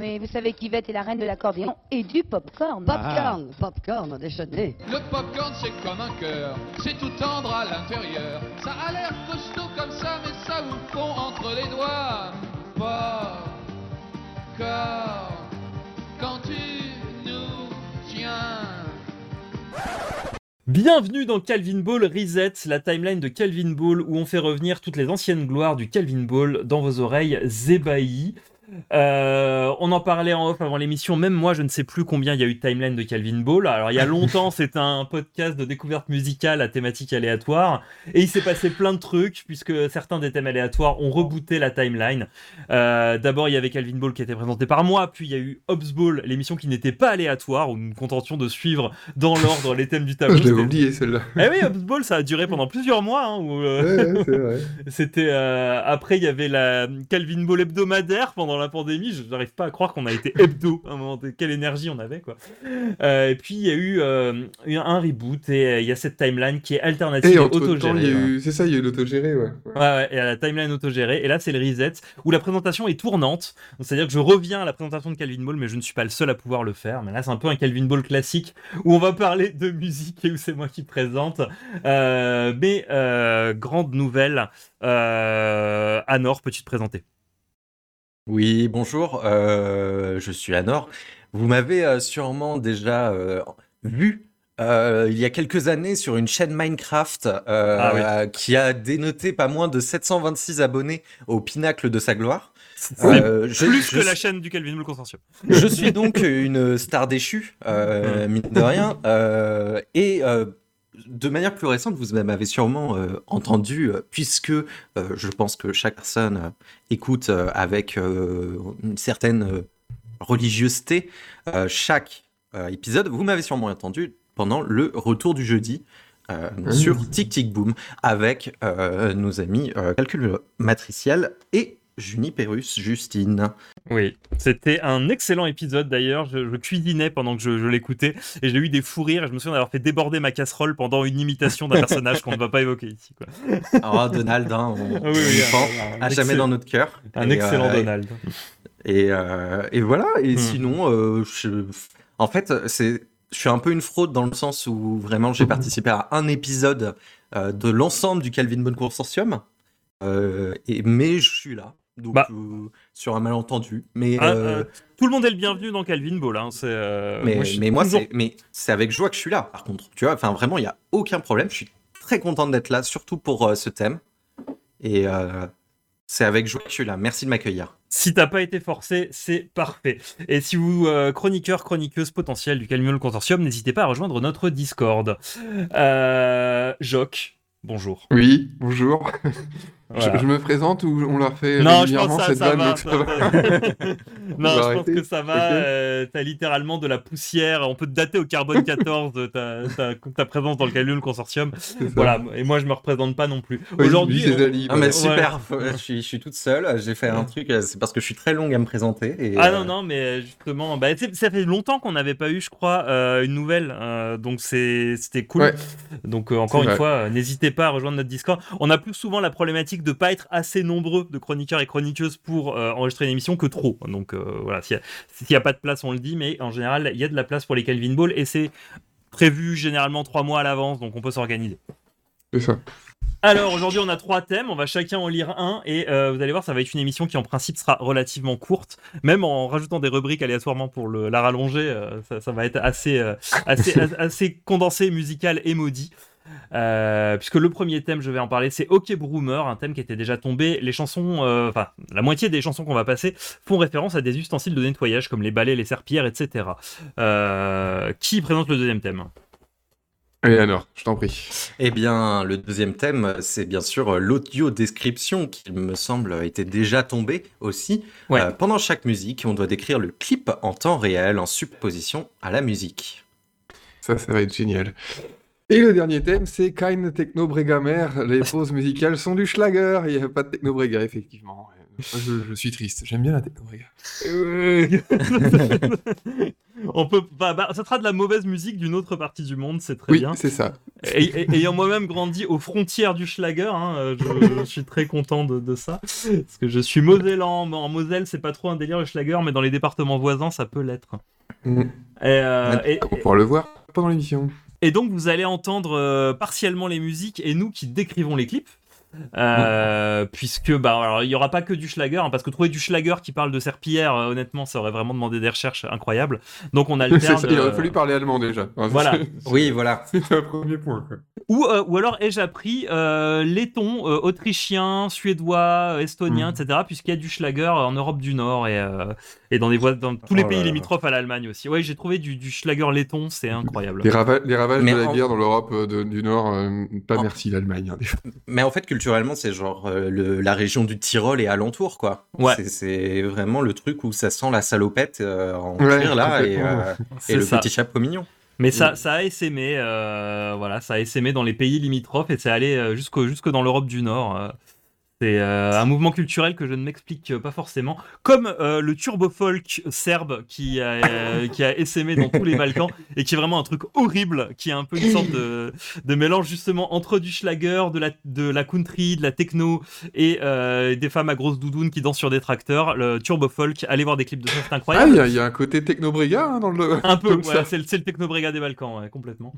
mais vous savez qu'Yvette est la reine de l'accordéon et du popcorn. Popcorn, popcorn, déjeuner. Le popcorn c'est comme un cœur, c'est tout tendre à l'intérieur. Ça a l'air costaud comme ça, mais ça vous fond entre les doigts. Popcorn, quand tu nous tiens. Bienvenue dans Calvin Ball Reset, la timeline de Calvin Ball où on fait revenir toutes les anciennes gloires du Calvin Ball dans vos oreilles ébahies. Euh, on en parlait en off avant l'émission. Même moi, je ne sais plus combien il y a eu de timeline de Calvin Ball. Alors, il y a longtemps, c'était un podcast de découverte musicale à thématique aléatoire. Et il s'est passé plein de trucs, puisque certains des thèmes aléatoires ont rebooté la timeline. Euh, D'abord, il y avait Calvin Ball qui était présenté par moi. Puis, il y a eu Hobbs Ball, l'émission qui n'était pas aléatoire, où nous nous contentions de suivre dans l'ordre les thèmes du tableau. Je l'avais oublié celle-là. Eh oui, Hobbs Ball, ça a duré pendant plusieurs mois. hein, où, euh, Ouais, ouais, c'était après il y avait la Calvin Ball hebdomadaire pendant la pandémie. Je n'arrive pas à croire qu'on a été hebdo. À un moment donné. quelle énergie on avait quoi. Euh, et puis il y a eu euh, un reboot et euh, il y a cette timeline qui est alternative Et et, autogérée. ouais. C'est ça, il y a eu l'autogéré, ouais. Ouais, ouais, et à la timeline autogérée. Et là, c'est le reset où la présentation est tournante. C'est-à-dire que je reviens à la présentation de Calvin Ball, mais je ne suis pas le seul à pouvoir le faire. Mais là, c'est un peu un Calvin Ball classique où on va parler de musique et où c'est moi qui présente. Euh, mais euh, grande nouvelle, euh, Anor, peux-tu te présenter Oui, bonjour, euh, je suis Anor. Vous m'avez euh, sûrement déjà euh, vu euh, il y a quelques années sur une chaîne Minecraft euh, Ah qui a dénoté pas moins de 726 abonnés au pinacle de sa gloire. C'est Euh, je- plus je que la chaîne du Calvin Ball Consortium. Je suis donc une star déchue, euh, mine de rien. euh, et euh, de manière plus récente, vous m'avez sûrement euh, entendu, euh, puisque euh, je pense que chaque personne écoute avec une certaine religiosité chaque épisode. Vous m'avez sûrement entendu pendant le retour du jeudi. sur Tic Tic Boom avec nos amis Calcul Matriciel et Juniperus Justine. Oui, c'était un excellent épisode d'ailleurs. Je, je cuisinais pendant que je, je l'écoutais et j'ai eu des fous rires. Et je me souviens d'avoir fait déborder ma casserole pendant une imitation d'un personnage qu'on ne va pas évoquer ici. Quoi. Oh, Donald, hein, on, oui, oui, un- à jamais excellent- dans notre cœur. Un Et, excellent euh, Donald. Et, euh, et voilà. Et Hmm. sinon, euh, je- en fait, c'est, je suis un peu une fraude dans le sens où vraiment j'ai participé à un épisode euh, de l'ensemble du Calvin Bone Consortium. Euh, et, mais je suis là. Donc, Bah. euh, sur un malentendu. Mais, Ah, euh, euh, tout le monde est le bienvenu dans Calvin Ball. Hein. C'est, euh, mais, moi, mais moi, toujours- c'est, mais c'est avec joie que je suis là, par contre. Tu vois, enfin, vraiment, il n'y a aucun problème. Je suis très content d'être là, surtout pour euh, ce thème. Et euh, c'est avec joie que je suis là. Merci de m'accueillir. Si t'as pas été forcé, c'est parfait. Et si vous, euh, chroniqueur, chroniqueuse potentielle du Calmiol Consortium, n'hésitez pas à rejoindre notre Discord. Euh, Joc, bonjour. Oui, bonjour. Voilà. Je, je me présente ou on la fait Non, je pense que ça, cette ça vanne, va. donc ça ça va. va. non, je pense que ça va. Ok. euh, T'as littéralement de la poussière. On peut te dater au carbone 14 de ta, ta, ta présence dans le Calmiol Consortium. C'est ça. Voilà. Et moi, je me représente pas non plus. Oui, Aujourd'hui, on- Zali, Ah, mais super, faut- je, suis, je suis toute seule. J'ai fait un truc, euh, c'est parce que je suis très longue à me présenter. Et, Ah euh, non, non, mais justement, bah, ça fait longtemps qu'on n'avait pas eu, je crois, euh, une nouvelle. euh, donc c'est- c'était cool. Ouais. Donc euh, encore une vrai. fois, euh, n'hésitez pas à rejoindre notre Discord. On a plus souvent la problématique de pas être assez nombreux de chroniqueurs et chroniqueuses pour euh, enregistrer une émission que trop. Donc euh, voilà, s'il n'y a, pas de place, on le dit, mais en général, il y a de la place pour les Calvin Ball et c'est prévu généralement trois mois à l'avance, donc on peut s'organiser. C'est ça. Alors aujourd'hui on a trois thèmes, on va chacun en lire un et euh, vous allez voir ça va être une émission qui en principe sera relativement courte, même en rajoutant des rubriques aléatoirement pour le, la rallonger, ça, ça va être assez, assez, as- assez condensé, musical et maudit. Euh, puisque le premier thème, je vais en parler, c'est OK Broomer, un thème qui était déjà tombé. Les chansons, euh, enfin la moitié des chansons qu'on va passer font référence à des ustensiles de nettoyage comme les balais, les serpillères, etc. Euh, qui présente le deuxième thème? Allez, alors, je t'en prie. Eh bien, le deuxième thème, c'est bien sûr l'audio description qui me semble était déjà tombé aussi. Ouais. Euh, pendant chaque musique, on doit décrire le clip en temps réel en superposition à la musique. Ça, ça va être génial. Et le dernier thème, c'est Kind Techno Bregamer. Les pauses musicales sont du Schlager. Il n'y a pas de Techno Brega, effectivement. Moi, je, je suis triste. J'aime bien la Techno Brega. Euh, On peut, bah, bah, ça sera de la mauvaise musique d'une autre partie du monde, c'est très Oui, bien. c'est ça. Et- et- ayant moi-même grandi aux frontières du Schlager, hein, euh, je, je suis très content de, de ça. Parce que je suis mosellan. En Moselle, c'est pas trop un délire le Schlager, mais dans les départements voisins, ça peut l'être. Mm. Et, euh, et- On pourra le voir pendant l'émission. Et donc, vous allez entendre euh, partiellement les musiques et nous qui décrivons les clips. Euh, puisque bah alors il y aura pas que du Schlager hein, parce que trouver du Schlager qui parle de serpillière euh, honnêtement ça aurait vraiment demandé des recherches incroyables donc on alterne ça, Il aurait euh, fallu parler allemand déjà. Voilà. Oui, voilà. C'est un premier point. quoi. Ou, euh, ou alors ai-je appris euh, laiton euh, autrichien, suédois, euh, estonien, Mm. etc. Puisqu'il y a du Schlager en Europe du Nord et, euh, et dans, des voies, dans tous les Oh pays limitrophes à l'Allemagne aussi. Ouais, j'ai trouvé du, du Schlager laiton, c'est incroyable. Les, rava- les ravages Mais de la en- guerre dans l'Europe du Nord, euh, pas En- merci l'Allemagne. hein. Mais en fait, culturellement, c'est genre euh, le- la région du Tyrol et alentour, quoi. Ouais. C'est- vraiment le truc où ça sent la salopette euh, en Ouais, cuir, là, et, euh, et le ça. petit chapeau mignon. Mais ça, ça a essaimé, euh, voilà, ça a essaimé dans les pays limitrophes et c'est allé jusqu'au, jusque dans l'Europe du Nord. Euh. C'est euh, un mouvement culturel que je ne m'explique pas forcément, comme euh, le turbo folk serbe qui a, euh, qui a essaimé dans tous les Balkans et qui est vraiment un truc horrible, qui est un peu une sorte de, de mélange justement entre du schlager, de la, de la country, de la techno et euh, des femmes à grosses doudounes qui dansent sur des tracteurs. Le turbo folk, allez voir des clips de ça, c'est Ah, incroyable. il y, a- il y a un côté technobriga hein, dans le. Un peu, ouais, c'est le, Technobrega des Balkans, ouais, complètement.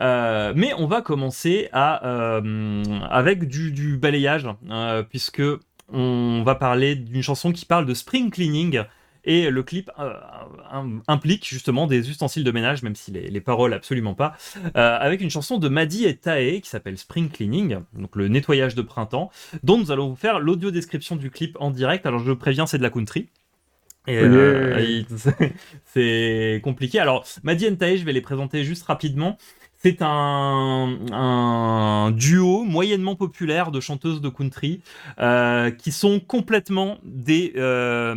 Euh, mais on va commencer euh, avec du, balayage, euh, puisque on va parler d'une chanson qui parle de spring cleaning. Et le clip im- implique justement des ustensiles de ménage, même si les, les paroles absolument pas, avec une chanson de Maddy et Tae qui s'appelle Spring Cleaning, donc le nettoyage de printemps, dont nous allons vous faire l'audio description du clip en direct. Alors je préviens, c'est de la country. Et euh, c'est compliqué. Alors, Maddy et Tae, je vais les présenter juste rapidement. C'est un, duo moyennement populaire de chanteuses de country euh, qui sont complètement des, euh,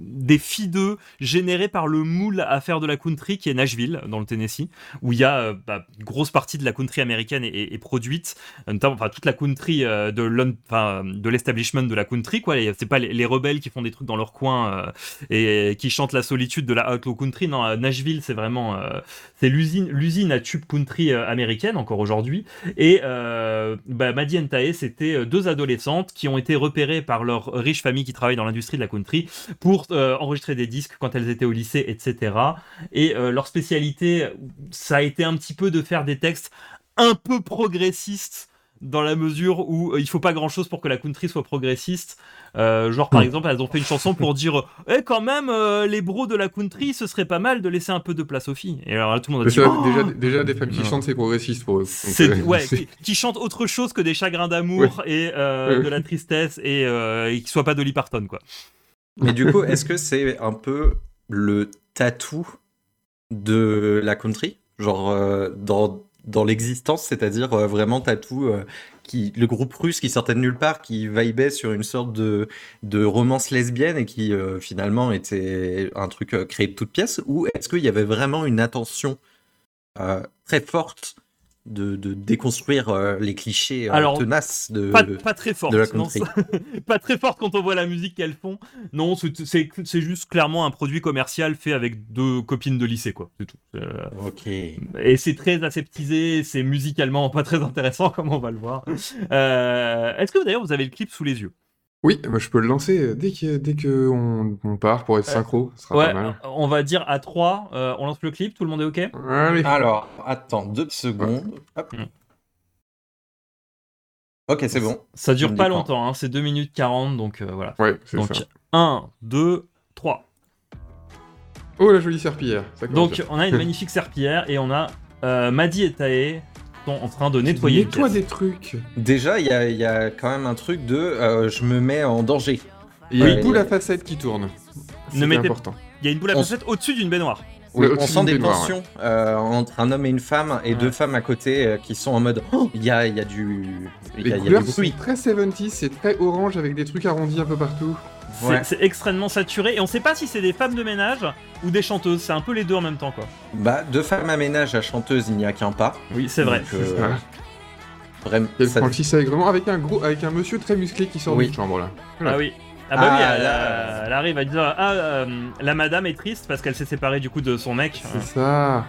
des filles d'eux générées par le moule à faire de la country qui est Nashville, dans le Tennessee, où il y a euh, bah, grosse partie de la country américaine est, est- produite, enfin, toute la country euh, de l'establishment de la country. quoi. C'est pas les, les rebelles qui font des trucs dans leur coin et qui chantent la solitude de la outlaw country. Non, Nashville, c'est vraiment c'est l'usine à tube country euh, américaine encore aujourd'hui. Et euh, bah, et Tae, c'était euh, deux adolescentes qui ont été repérées par leur riche famille qui travaille dans l'industrie de la country pour euh, enregistrer des disques quand elles étaient au lycée, etc. Et leur spécialité, ça a été un petit peu de faire des textes un peu progressistes dans la mesure où euh, il faut pas grand chose pour que la country soit progressiste. Euh, genre par Mm. exemple, elles ont fait une chanson pour dire Eh quand même, euh, les bros de la country, ce serait pas mal de laisser un peu de place aux filles. Et alors là, tout le monde a dit Déjà, Oh déjà, déjà, des femmes qui Non. chantent, c'est progressiste pour eux. Donc, euh, ouais, qui, qui chantent autre chose que des chagrins d'amour et euh, Ouais. de la tristesse et, euh, et qui soient pas Dolly Parton quoi. Mais du coup, est-ce que c'est un peu le tatou de la country? Genre euh, dans, dans l'existence, c'est-à-dire euh, vraiment tatou euh, qui, le groupe russe qui sortait de nulle part, qui vibait sur une sorte de, de romance lesbienne et qui euh, finalement était un truc créé de toutes pièces Ou est-ce qu'il y avait vraiment une attention très forte de, de déconstruire euh, les clichés euh, Alors, tenaces de... Pas, pas très forte. de la non, country. pas très forte quand on voit la musique qu'elles font. Non, c'est- juste clairement un produit commercial fait avec deux copines de lycée quoi. C'est tout. Euh, Ok. Et c'est très aseptisé, c'est musicalement pas très intéressant comme on va le voir. Est-ce que d'ailleurs vous avez le clip sous les yeux? Oui, moi, je peux le lancer dès que, dès que on, on part pour être Euh, synchro. Ce sera Ouais, pas mal. on va dire à 3, on lance le clip, tout le monde est ok? Allez. Alors, attends deux secondes. Hop. Mm. Ok, c'est bon. Ça dure Je me pas longtemps, hein, c'est 2 minutes 40, donc euh, voilà. Ouais, c'est Donc ça. 1, 2, 3. Oh, la jolie serpillière. Ça Donc bien. on a une magnifique serpillière et on a euh, Maddy et Tae en train de nettoyer Nettoie des trucs. Déjà, il y a, il y a quand même un truc de euh, je me mets en danger. Il y a une boule à facettes qui tourne. Ne mettez- important. Il y a une boule à On facettes au-dessus d'une baignoire. Oui, on sent des baignoire, tensions euh, entre un homme et une femme et Ouais. deux femmes à côté euh, qui sont en mode Oh, il y, a, il y a du. Il y a, il y a couleurs du sont très 70 c'est très orange avec des trucs arrondis un peu partout. C'est Ouais. c'est extrêmement saturé et on sait pas si c'est des femmes de ménage ou des chanteuses. C'est un peu les deux en même temps quoi. Bah, deux femmes à ménage à chanteuse, il n'y a qu'un pas. Oui, c'est vrai. Donc, euh, Voilà. vraiment, ça- Francis avec vraiment avec un gros avec un monsieur très musclé qui sort Oui. d'une chambre là. Ah oui. Ah bah oui, Ah, elle, là. elle arrive à dire ah euh, la madame est triste parce qu'elle s'est séparée du coup de son mec. C'est ça.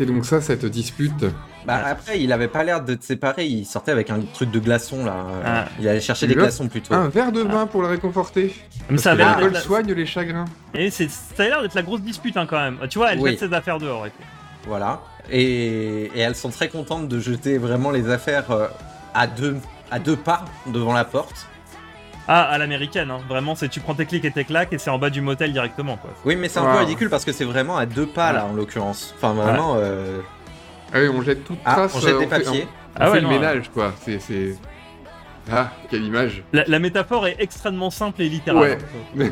Et donc ça, cette dispute. Bah, après, il avait pas l'air de te séparer, il sortait avec un truc de glaçon là. Ah. Il allait chercher des glaçons plutôt. Un verre de vin pour le réconforter. Mais ça l'alcool la- soigne les chagrins. et c'est- ça a l'air d'être la grosse dispute hein, quand même. Tu vois, elle Oui. jette ses affaires dehors. et tout. Voilà. Et, et elles sont très contentes de jeter vraiment les affaires euh, à, deux, à deux pas devant la porte. Ah, à l'américaine, hein. vraiment, c'est tu prends tes clics et tes claques et c'est en bas du motel directement quoi. Oui, mais c'est un Wow. peu ridicule parce que c'est vraiment à deux pas là en l'occurrence. Enfin, vraiment. euh, Ah oui, on jette toute Ah, trace. on jette euh, des fait- papiers. On, Ah fait ouais, le non, ménage, quoi. C'est, c'est... Ah, quelle image. La, la métaphore est extrêmement simple et littérale. Ouais.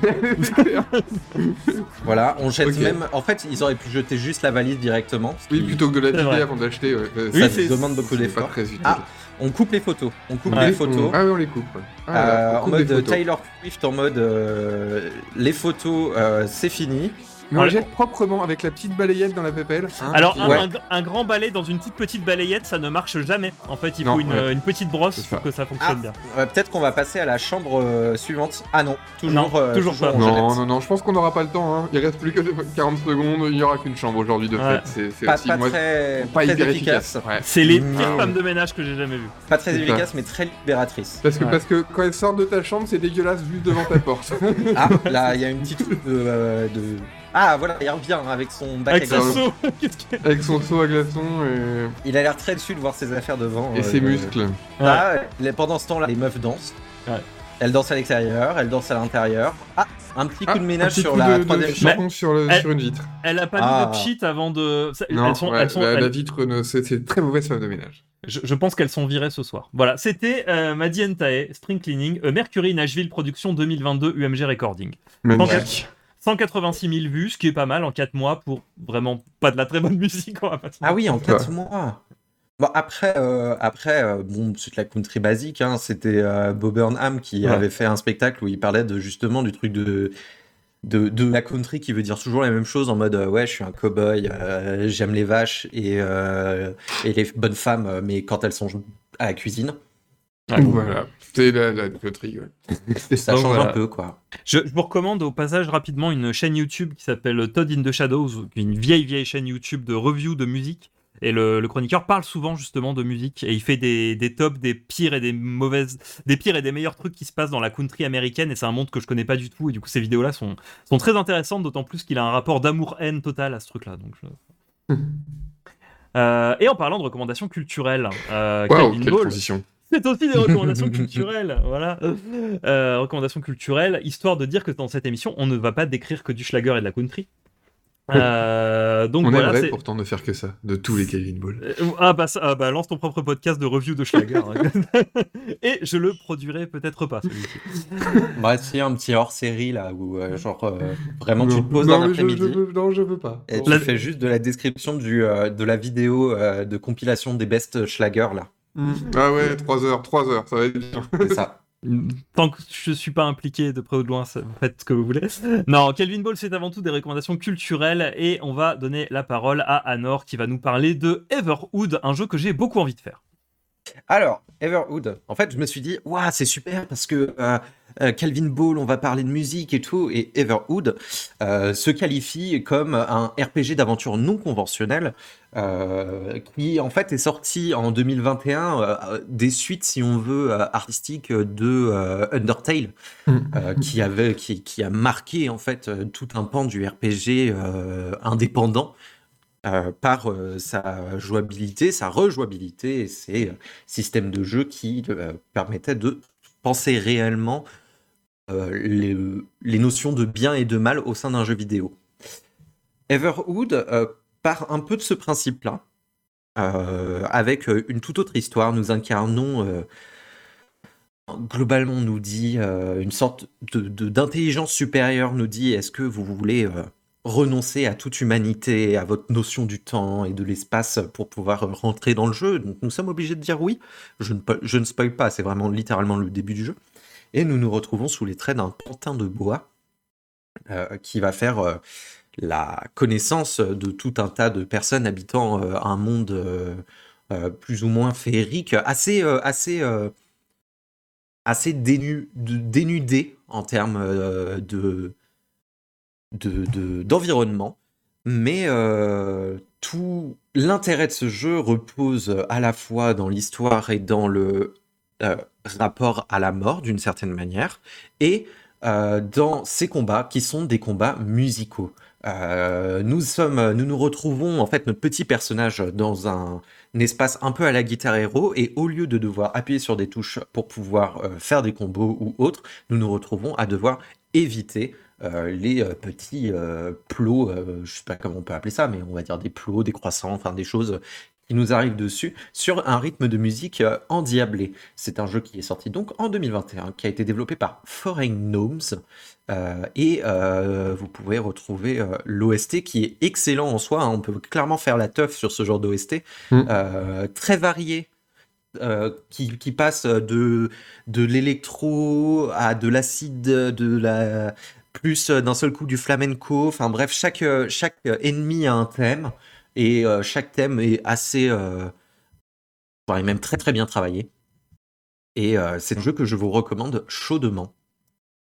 Voilà, on jette même. En fait, ils auraient pu jeter juste la valise directement. oui, plutôt que de la vrai. avant d'acheter. ouais. Euh, Oui, ça c'est- demande beaucoup c'est pas d'efforts. très utile. Ah, On coupe les photos. On coupe Ouais. les photos. Ah oui, on les coupe. ouais. Ah, Euh, on en mode. Taylor Swift, en mode euh, les photos, euh, c'est fini. Mais on Ouais. jette proprement avec la petite balayette dans la pépelle. hein. Alors, un, Ouais. un- un grand balai dans une toute petite balayette, ça ne marche jamais. En fait, il Non, faut une, ouais. une petite brosse pour que ça fonctionne bien. Euh, Peut-être qu'on va passer à la chambre euh, suivante. Ah non, toujours, Non, euh, toujours pas. on Non, jette. non, non, je pense qu'on n'aura pas le temps. Hein. Il reste plus que 40 secondes. Il n'y aura qu'une chambre aujourd'hui de Ouais. fait. C'est, Pas, aussi pas moi, très, pas très hyper efficace. efficace. Ouais. C'est les pires femmes de ménage que j'ai jamais vues. Pas très efficace, mais très libératrice. Parce que, parce que quand elles sortent de ta chambre, c'est dégueulasse juste devant ta porte. Ah, là, il y a une petite euh, de- Ah, voilà, il revient avec son bac Avec à son glaçons. que- Avec son seau à glaçons et, Il a l'air très dessus de voir ses affaires devant. et euh, ses muscles. Ah, ouais. Pendant ce temps-là, les meufs dansent. Ouais. Elles dansent à l'extérieur, elles dansent à l'intérieur. Ah, un petit coup Ah, de ménage sur coup la de, troisième de chambre. sur, le, Elle- sur une vitre. Elle a pas Ah. mis de cheat avant de. ça- Non, elles sont, ouais, elles sont, la, vitre, c'est, très mauvaise femme de ménage. Je, je pense qu'elles sont virées ce soir. Voilà, c'était euh, Madi Ntae, String Cleaning, euh, Mercury Nashville Production 2022 UMG Recording. Magnifique. 186 000 vues, ce qui est pas mal en 4 mois pour vraiment pas de la très bonne musique. On va pas se Ah oui, en Ouais. 4 mois. Bon, après, euh, après euh, bon, c'est de la country basique. Hein, C'était euh, Bob Burnham qui Ouais. avait fait un spectacle où il parlait de, justement du truc de, de, de la country qui veut dire toujours la même chose en mode euh, ouais, je suis un cowboy, euh, j'aime les vaches et, euh, et les bonnes femmes, mais quand elles sont à la cuisine, Ouais. Voilà. C'est la, la ouais. ça Donc, change voilà. un peu quoi. Je, je vous recommande au passage rapidement une chaîne YouTube qui s'appelle Todd in the Shadows, une vieille vieille chaîne YouTube de review de musique. Et le, le chroniqueur parle souvent justement de musique et il fait des, des tops des pires et des mauvaises, des pires et des meilleurs trucs qui se passent dans la country américaine. Et c'est un monde que je connais pas du tout. Et du coup, ces vidéos-là sont, sont très intéressantes, d'autant plus qu'il a un rapport d'amour-haine total à ce truc-là. Donc, je- Euh, et en parlant de recommandations culturelles, euh, Calvin quelle Ball, transition. c'est aussi des recommandations culturelles, voilà. Euh, recommandations culturelles, histoire de dire que dans cette émission, on ne va pas décrire que du schlager et de la country. Euh, donc On voilà, aimerait c'est- pourtant ne faire que ça, de tous les Calvin Ball. Euh, ah, bah, ça- ah bah, lance ton propre podcast de review de schlager. et je le produirai peut-être pas. celui-ci. Bref, c'est un petit hors série là où euh, genre euh, vraiment tu te poses non, un mais je- après-midi. je veux- non, je veux pas. Et Non. tu La- fais juste de la description du, euh, de la vidéo euh, de compilation des best schlager là. Ah ouais, 3 heures, 3 heures, ça va être bien. C'est ça. Tant que je suis pas impliqué de près ou de loin, ça- faites ce que vous voulez. Non, Kelvin Ball, c'est avant tout des recommandations culturelles et on va donner la parole à Anor qui va nous parler de Everwood, un jeu que j'ai beaucoup envie de faire. Alors, Everwood, en fait, je me suis dit, waouh, c'est super parce que euh, euh, Calvin Ball, on va parler de musique et tout, et Everwood euh, se qualifie comme un RPG d'aventure non conventionnel euh, qui, en fait, est sorti en 2021 euh, des suites, si on veut, artistiques de Undertale, euh, qui, avait, qui, qui a marqué, en fait, tout un pan du RPG indépendant. Euh, par euh, sa jouabilité, sa rejouabilité ses euh, systèmes de jeu qui permettaient de penser réellement les, notions de bien et de mal au sein d'un jeu vidéo. Everwood euh, part un peu de ce principe-là, avec une toute autre histoire. Nous incarnons, globalement, nous dit une sorte d'intelligence supérieure, nous dit est-ce que vous voulez renoncer à toute humanité, à votre notion du temps et de l'espace pour pouvoir rentrer dans le jeu. Donc nous sommes obligés de dire oui. Je ne, je spoil pas, c'est vraiment littéralement le début du jeu. Et nous nous retrouvons sous les traits d'un pantin de bois euh, qui va faire euh, la connaissance de tout un tas de personnes habitant euh, un monde plus ou moins féerique, assez, assez, assez dénu- de- dénudé en termes euh, de de- d'environnement, mais euh, tout l'intérêt de ce jeu repose à la fois dans l'histoire et dans le euh, rapport à la mort d'une certaine manière, et euh, dans ces combats qui sont des combats musicaux. Nous sommes, nous nous retrouvons en fait notre petit personnage dans un, espace un peu à la guitare héros et au lieu de devoir appuyer sur des touches pour pouvoir faire des combos ou autres, nous nous retrouvons à devoir éviter euh, les euh, petits euh, plots, je sais pas comment on peut appeler ça, mais on va dire des plots, des croissants, enfin des choses qui nous arrivent dessus sur un rythme de musique endiablé. C'est un jeu qui est sorti donc en 2021, qui a été développé par Foreign Gnomes, euh, et euh, vous pouvez retrouver euh, l'OST qui est excellent en soi. hein. On peut clairement faire la teuf sur ce genre d'OST, Mm. très varié. qui, qui passe de, de l'électro à de l'acide, de la plus euh, d'un seul coup du flamenco. Enfin bref, chaque, euh, chaque euh, ennemi a un thème et euh, chaque thème est assez, euh, enfin, est même très très bien travaillé. Et euh, c'est un jeu que je vous recommande chaudement.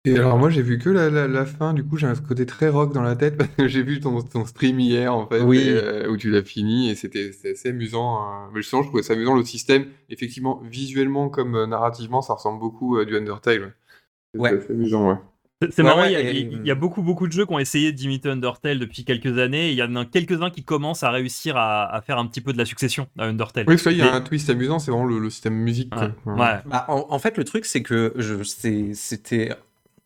Et alors moi j'ai vu que la, la, la fin, du coup j'ai un côté très rock dans la tête parce que j'ai vu ton, ton stream hier en fait, Oui. et, euh, où tu l'as fini et c'était assez amusant. hein. Mais justement je trouvais ça amusant le système, effectivement visuellement comme euh, narrativement ça ressemble beaucoup à du Undertale. Ouais. C'est Ouais. amusant ouais. C'est- Ouais, marrant, ouais, il y, a, et- il y a beaucoup, beaucoup de jeux qui ont essayé d'imiter Undertale depuis quelques années. et Il y en a quelques-uns qui commencent à réussir à, à faire un petit peu de la succession à Undertale. Oui parce qu'il y a un twist amusant, c'est vraiment le, le système musique. Ouais. quoi. Ouais. Bah, en, en fait, le truc, c'est que je- c'est- c'était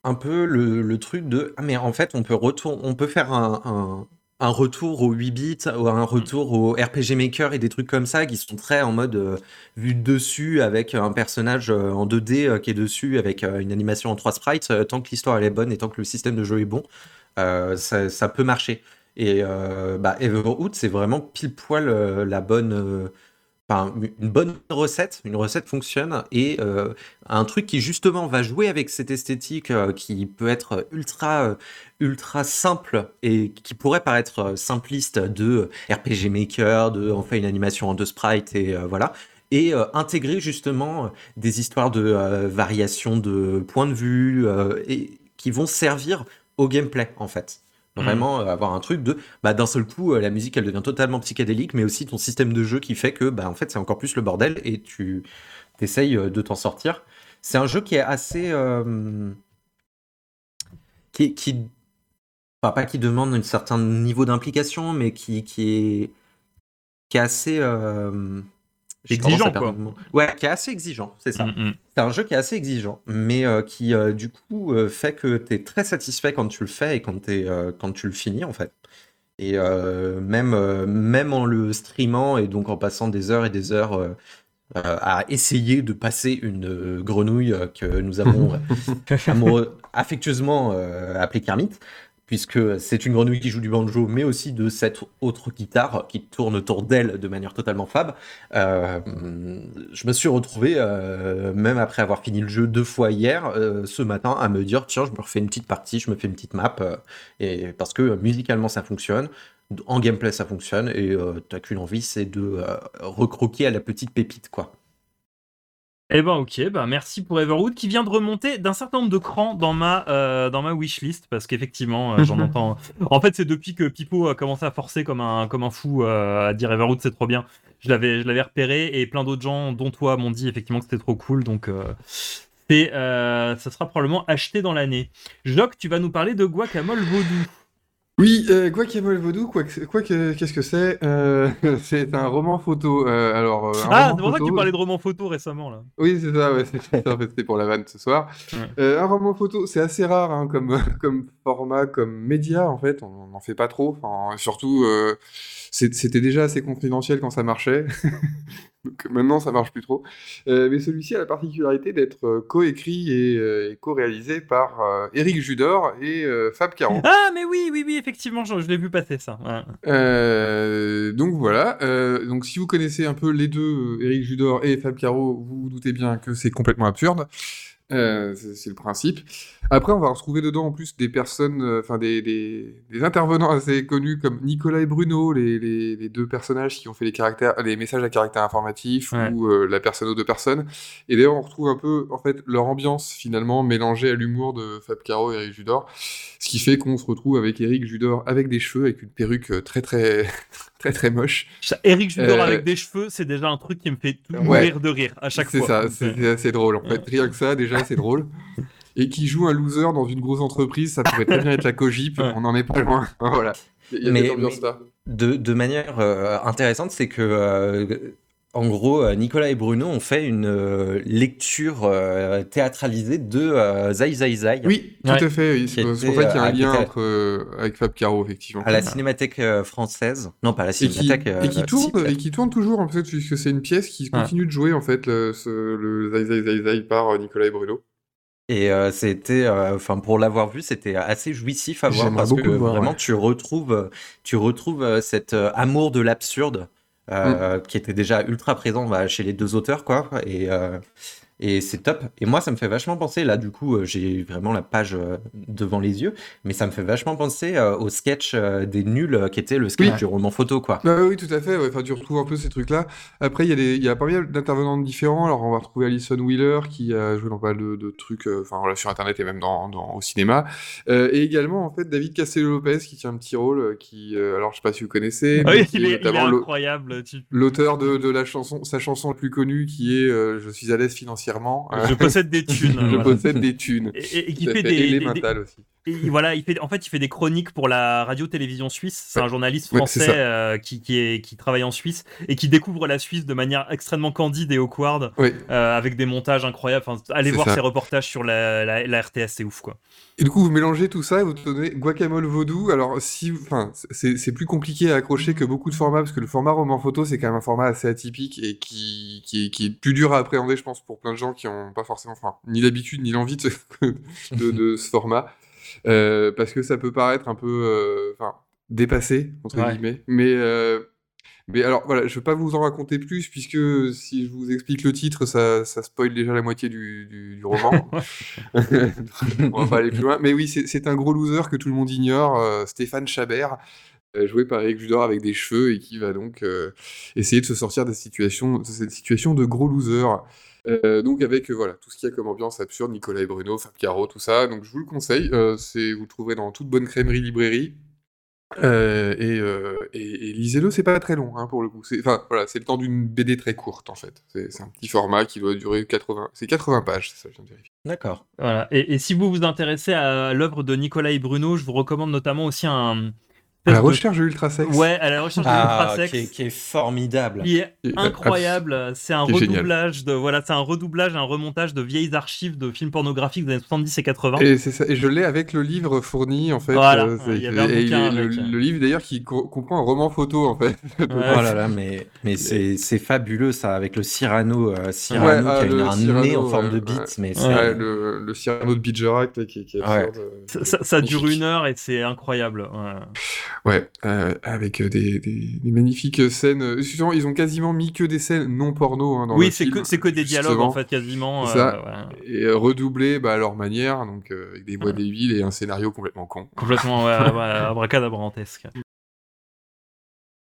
un peu le, le truc de ah, mais en fait, on peut, retour, on peut faire un, un- un retour au 8 bits ou un retour au RPG Maker et des trucs comme ça qui sont très en mode euh, vue de dessus avec un personnage euh, en 2D euh, qui est dessus avec euh, une animation en 3 sprites. tant que l'histoire elle est bonne et tant que le système de jeu est bon, ça, ça peut marcher. Et bah, Everwood, c'est vraiment pile poil la bonne. Une bonne recette, une recette fonctionne et euh, un truc qui justement va jouer avec cette esthétique euh, qui peut être ultra euh, ultra simple et qui pourrait paraître simpliste de RPG Maker, de on une animation en deux sprites et voilà et intégrer justement des histoires de euh, variation de point de vue et qui vont servir au gameplay en fait. Vraiment euh, avoir un truc de bah, d'un seul coup euh, la musique elle devient totalement psychédélique mais aussi ton système de jeu qui fait que bah en fait c'est encore plus le bordel et tu essayes de t'en sortir. C'est un jeu qui est assez euh, qui qui enfin, pas qui demande un certain niveau d'implication mais qui qui est qui est assez euh, Exigeant, quoi. Ouais, qui est assez exigeant, c'est ça. Mm, mm. C'est un jeu qui est assez exigeant, mais euh, qui euh, du coup euh, fait que tu es très satisfait quand tu le fais et quand, t'es, euh, quand tu le finis en fait. Et euh, même, euh, même en le streamant et donc en passant des heures et des heures euh, euh, à essayer de passer une euh, grenouille euh, que nous avons amoureux- affectueusement euh, appelée Kermit, puisque c'est une grenouille qui joue du banjo, mais aussi de cette autre guitare qui tourne autour d'elle de manière totalement fab. Euh, je me suis retrouvé, euh, même après avoir fini le jeu deux fois hier, euh, ce matin, à me dire tiens, je me refais une petite partie, je me fais une petite map, parce que musicalement ça fonctionne, en gameplay ça fonctionne, et t'as qu'une envie, c'est de recroquer à la petite pépite, quoi. Eh ben ok, ben merci pour Everwood qui vient de remonter d'un certain nombre de crans dans ma euh, dans ma wishlist parce qu'effectivement euh, j'en entends. En fait c'est depuis que Pipo a commencé à forcer comme un comme un fou euh, à dire Everwood c'est trop bien. Je l'avais je l'avais repéré et plein d'autres gens dont toi m'ont dit effectivement que c'était trop cool donc c'est ça sera probablement acheté dans l'année. Jock tu vas nous parler de Guacamole Vaudou. Oui, euh, Guacamole Vaudou, quoi que- quoi que- qu'est-ce que c'est Euh, C'est un roman photo. euh, alors, euh, un Ah roman c'est pour ça que tu parlais de romans photo récemment là. Oui, c'est ça, ouais, c'était pour la vanne ce soir. Ouais. Un roman photo, c'est assez rare hein, comme, comme format, comme média, en fait, on n'en fait pas trop. Surtout, c'était déjà assez confidentiel quand ça marchait. Donc maintenant, ça marche plus trop. Euh, mais celui-ci a la particularité d'être euh, coécrit et, euh, et co-réalisé par euh, Éric Judor et Fab Caro. Ah mais oui oui oui effectivement je, je l'ai vu passer ça. Ouais. Donc voilà. Donc si vous connaissez un peu les deux, Eric Judor et Fab Caro, vous vous doutez bien que c'est complètement absurde. Euh, c'est le principe. Après, on va retrouver dedans en plus des personnes, euh, enfin des, des, des intervenants assez connus comme Nicolas et Bruno, les, les, les deux personnages qui ont fait les caractères, les messages à caractère informatif Ouais. ou euh, la personne aux deux personnes. Et d'ailleurs, on retrouve un peu en fait leur ambiance finalement mélangée à l'humour de Fab Caro et Eric Judor, ce qui fait qu'on se retrouve avec Eric Judor avec des cheveux, avec une perruque euh, très très très très moche. Ça- Eric Judor Euh, avec des cheveux, c'est déjà un truc qui me fait tout Ouais. mourir de rire à chaque C'est fois. ça, c'est euh, c'est assez drôle en fait. Rien que ça, déjà, c'est drôle. Et qui joue un loser dans une grosse entreprise, ça pourrait très bien être la Cogip, Ouais. on n'en est pas loin. voilà. Il y a Mais- cette ambiance-là. de, de manière euh, intéressante, c'est que, euh, en gros, euh, Nicolas et Bruno ont fait une euh, lecture euh, théâtralisée de euh, Zai Zai Zai Oui, tout Ouais. à fait. C'est pour ça qu'il y a un lien entre, euh, avec Fab Caro, effectivement. à la Cinémathèque française. Non, pas à la Et qui, Cinémathèque. euh, et qui tourne, et qui tourne toujours, en fait, puisque c'est une pièce qui Ouais. continue de jouer, en fait, le, ce- le Zai Zai Zai Zai par euh, Nicolas et Bruno. Et euh, c'était, euh, enfin, pour l'avoir vu, c'était assez jouissif à voir parce que voir, vraiment ouais. tu retrouves, tu retrouves cet euh, amour de l'absurde Mm. euh, qui était déjà ultra présent bah, chez les deux auteurs, quoi. Et euh, et c'est top. Et moi, ça me fait vachement penser. Là, du coup, euh, j'ai vraiment la page euh, devant les yeux, mais ça me fait vachement penser euh, au sketch euh, des nuls qui était le sketch Oui. du roman photo, quoi. Ah oui, tout à fait. ouais. Enfin, tu retrouves un peu ces trucs-là. Après, il y a des, il y a pas mal d'intervenants différents. Alors, on va retrouver Alison Wheeler qui a joué dans pas mal de, de trucs, enfin, sur Internet et même dans, dans- au cinéma. Euh, et également, en fait, David Castello-Lopez qui tient un petit rôle, qui, euh, alors, je sais pas si vous connaissez, ah oui, qui il est, il est incroyable. tu- l'auteur de, de la chanson, sa chanson la plus connue qui est euh, Je suis à l'aise financièrement. Je possède des thunes. Je voilà. possède des thunes. Et, et- et qui fait fait. des, aussi. Et voilà, il fait, en fait, il fait des chroniques pour la radio-télévision suisse. C'est Ouais. un journaliste français ça. euh, qui, qui, est, qui travaille en Suisse et qui découvre la Suisse de manière extrêmement candide et awkward, euh, avec des montages incroyables. Enfin, allez voir ça. ses reportages sur la, la, la RTS, c'est ouf, quoi. Et du coup, vous mélangez tout ça et vous donnez guacamole vaudou. Alors, si, enfin, c'est plus compliqué à accrocher que beaucoup de formats parce que le format roman photo, c'est quand même un format assez atypique et qui, qui, est- qui est plus dur à appréhender, je pense, pour plein de gens qui ont pas forcément, enfin, ni l'habitude ni l'envie de, de, de ce format, Euh, parce que ça peut paraître un peu, euh, enfin, dépassé entre Ouais. guillemets. Mais euh, mais alors voilà, je vais pas vous en raconter plus puisque si je vous explique le titre, ça, ça spoil déjà la moitié du, du, du roman. On va pas aller plus loin. Mais oui, c'est un gros loser que tout le monde ignore, euh, Stéphane Chabert, euh, joué par Eric Judor avec des cheveux et qui va donc euh, essayer de se sortir de, cette situation, de cette situation de gros loser. Euh, donc avec euh, voilà tout ce qu'il y a comme ambiance absurde, Nicolas et Bruno, Fab Caro, tout ça. Donc je vous le conseille. c'est vous le trouverez dans toute bonne crèmerie librairie. Euh, et, euh, et, lisez-le, c'est pas très long hein, pour le coup. Enfin voilà, c'est le temps d'une BD très courte en fait. C'est c'est un petit format qui doit durer 80, c'est 80 pages, c'est ça, je viens de vérifier. D'accord. Voilà. Et, et si vous vous intéressez à l'œuvre de Nicolas et Bruno, je vous recommande notamment aussi un. À la recherche de l'ultrasex. Ouais, à la recherche de Ah, l'ultrasex. qui est, qui est formidable. qui est incroyable. C'est un redoublage de voilà, c'est un redoublage, un remontage de vieilles archives de films pornographiques des années 70 et 80. Et c'est ça. Et je l'ai avec le livre fourni en fait. Voilà, euh, il y avait un et avec, le- euh. le livre d'ailleurs qui co- comprend un roman photo en fait. Ouais. Oh là là, mais, mais c'est c'est fabuleux ça, avec le Cyrano, euh, Cyrano Ouais, qui ah, a une- le un Cyrano, nez en forme de bite, ouais. mais c'est... Ouais, le, le Cyrano de Bidgerac qui, qui est Ouais. absurde. euh, Ça, dure une heure et c'est incroyable. Ouais. Euh, avec des, des- des magnifiques scènes. Justement, ils ont quasiment mis que des scènes non porno hein, dans Oui, c'est que, c'est que des dialogues justement. en fait, quasiment. Ça. euh, ouais. Et euh, redoublés bah, à leur manière, donc euh, avec des voix débiles et un scénario complètement con. Complètement ouais, ouais, abracadabrantesque.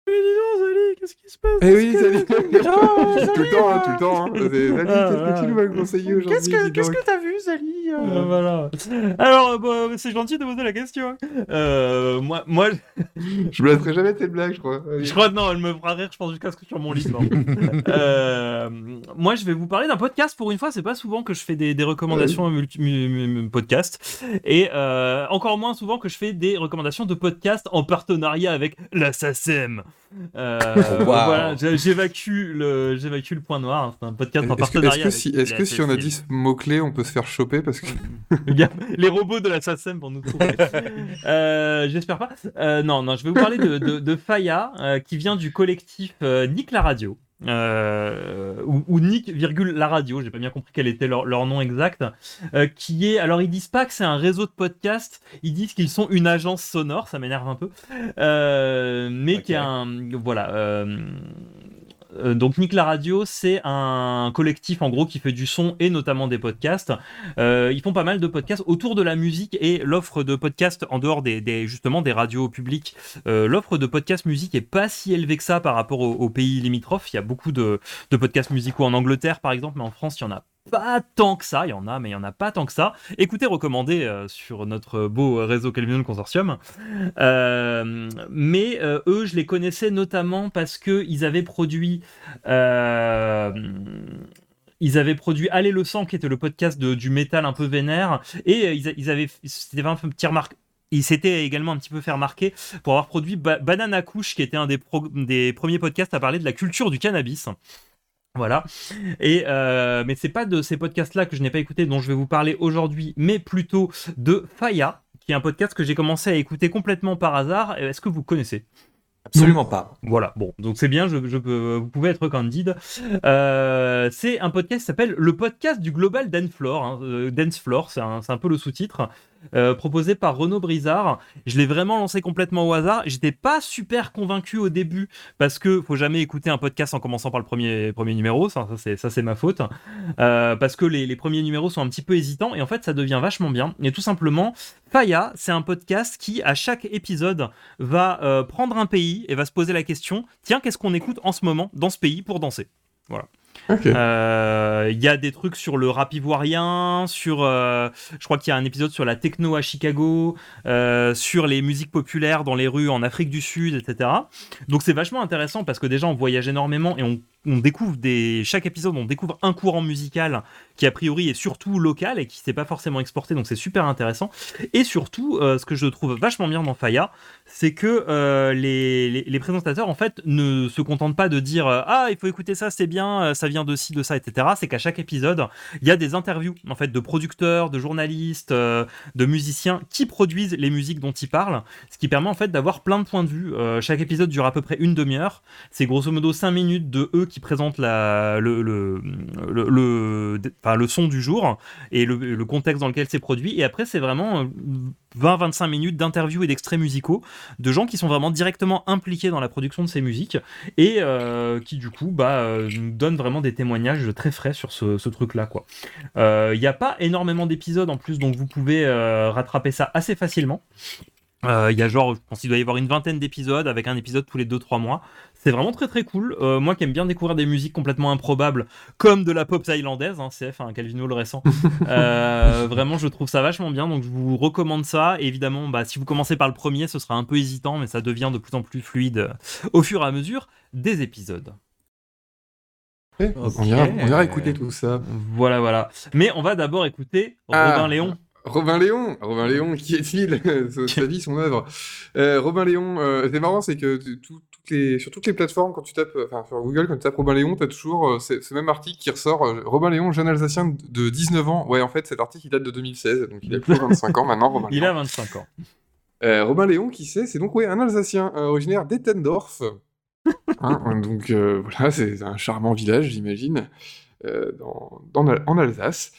Mais dis donc, Zali, qu'est-ce qui se passe Eh oui, Qu'est-ce salut que- Ah, Tout le temps, hein, tout le temps. Hein. Ah, qu'est-ce que ah. tu nous vas me conseiller aujourd'hui Qu'est-ce que que t'as vu, Zali euh Euh, voilà. Alors, euh, bah, c'est gentil de poser la question. Euh, moi, moi, Je me laisserai jamais cette blague, je crois. Allez. je crois non, elle me fera rire, je pense jusqu'à ce que sur mon lit. Euh, moi, je vais vous parler d'un podcast. Pour une fois, c'est pas souvent que je fais des, des recommandations podcast, et euh, encore moins souvent que je fais des recommandations de podcasts en partenariat avec la SACEM. Euh, Wow. Voilà, j'ai- j'évacue le, j'évacue le point noir. C'est un podcast en Est-ce que, est-ce partenariat. que si, avec est-ce que si on a dit ce mot-clé, on peut se faire choper parce que... Les robots de la SACEM pour nous trouver. Euh, J'espère pas. Euh, non, non, je vais vous parler de, de, de Faya, euh, qui vient du collectif euh, Nick la radio. Euh, ou, ou Nick, virgule, la radio, j'ai pas bien compris quel était leur, leur nom exact, euh, qui est, alors ils disent pas que c'est un réseau de podcasts, ils disent qu'ils sont une agence sonore, ça m'énerve un peu, euh, mais qui est un, voilà, euh, donc Nick la radio, c'est un collectif en gros qui fait du son et notamment des podcasts. Euh, ils font pas mal de podcasts autour de la musique et l'offre de podcasts en dehors des, justement des radios publiques. euh, l'offre de podcasts musique est pas si élevée que ça par rapport aux, aux pays limitrophes. Il y a beaucoup de, de podcasts musicaux en Angleterre par exemple, mais en France il y en a pas tant que ça. Il y en a, mais il y en a pas tant que ça. Écoutez, recommandé euh, sur notre beau réseau Calvin Consortium. Euh, mais euh, eux, je les connaissais notamment parce que ils avaient produit. ils avaient produit Aller le sang, qui était le podcast du métal un peu vénère, et ils, ils avaient, c'était un petit. Ils s'étaient également un petit peu fait remarquer pour avoir produit Ba- Banana Couche, qui était un des premiers podcasts à parler de la culture du cannabis. Voilà. Et euh, mais c'est pas de ces podcasts-là que je n'ai pas écouté dont je vais vous parler aujourd'hui, mais plutôt de Faya, qui est un podcast que j'ai commencé à écouter complètement par hasard. Est-ce que vous connaissez? Absolument pas. voilà, bon, donc c'est bien, je, je peux, vous pouvez être candide. Euh, c'est un podcast qui s'appelle le podcast du Global Dance Floor. hein, euh, Dance Floor, c'est un, c'est un peu le sous-titre, euh, proposé par Renaud Brizard. Je l'ai vraiment lancé complètement au hasard. J'étais pas super convaincu au début, parce que faut jamais écouter un podcast en commençant par le premier, premier numéro, ça, ça, c'est, ma faute. Euh, parce que les, les premiers numéros sont un petit peu hésitants, et en fait ça devient vachement bien. Et tout simplement, Faya, c'est un podcast qui, à chaque épisode, va euh, prendre un pays et va se poser la question tiens, qu'est-ce qu'on écoute en ce moment dans ce pays pour danser? Ok. Euh, Il y a des trucs sur le rap ivoirien, sur, euh, je crois qu'il y a un épisode sur la techno à Chicago, euh, sur les musiques populaires dans les rues en Afrique du Sud, etc. Donc c'est vachement intéressant parce que déjà on voyage énormément et on, découvre des chaque épisode on découvre un courant musical qui a priori est surtout local et qui s'est pas forcément exporté donc c'est super intéressant et surtout ce que je trouve vachement bien dans Faya c'est que les, les, les présentateurs en fait ne se contentent pas de dire ah il faut écouter ça c'est bien ça vient de ci de ça etc c'est qu'à chaque épisode il y a des interviews en fait de producteurs de journalistes euh, de musiciens qui produisent les musiques dont ils parlent ce qui permet en fait d'avoir plein de points de vue Euh, chaque épisode dure à peu près une demi-heure c'est grosso modo 5 minutes de eux qui présentent le, le, le, le- son du jour et le, le contexte dans lequel c'est produit. Et après, c'est vraiment euh, 20-25 minutes d'interviews et d'extraits musicaux de gens qui sont vraiment directement impliqués dans la production de ces musiques et euh, qui, du coup, bah, euh, nous donnent vraiment des témoignages très frais sur ce, ce truc-là. Euh, Il n'y a pas énormément d'épisodes en plus, donc vous pouvez euh, rattraper ça assez facilement. Euh, Il y a genre, je pense qu'il doit y avoir une vingtaine d'épisodes avec un épisode tous les 2-3 mois. C'est vraiment très très cool. Euh, moi qui aime bien découvrir des musiques complètement improbables, comme de la pop thaïlandaise, hein, CF, un Calvino le récent. Euh, vraiment, je trouve ça vachement bien, donc je vous recommande ça. Et évidemment, bah, si vous commencez par le premier, ce sera un peu hésitant, mais ça devient de plus en plus fluide au fur et à mesure des épisodes. On, ira, on ira écouter tout ça. Voilà, voilà. Mais on va d'abord écouter Ah. Robin Léon. Robin Léon, Robin Léon, qui est-il? Sa- vie, son œuvre. Euh, Robin Léon, euh, c'est marrant, c'est que tu- tout- toutes les, sur toutes les plateformes, quand tu tapes, euh, enfin sur Google, quand tu tapes Robin Léon, tu as toujours euh, ce même article qui ressort. Robin Léon, jeune Alsacien de 19 ans. Ouais, en fait, cet article, il date de 2016, donc il a plus de 25 ans maintenant, Robin Il Léon. a 25 ans. Robin Léon, qui c'est? C'est donc ouais, un Alsacien originaire d'Ettendorf. Hein, donc voilà, c'est un charmant village, j'imagine, en Alsace,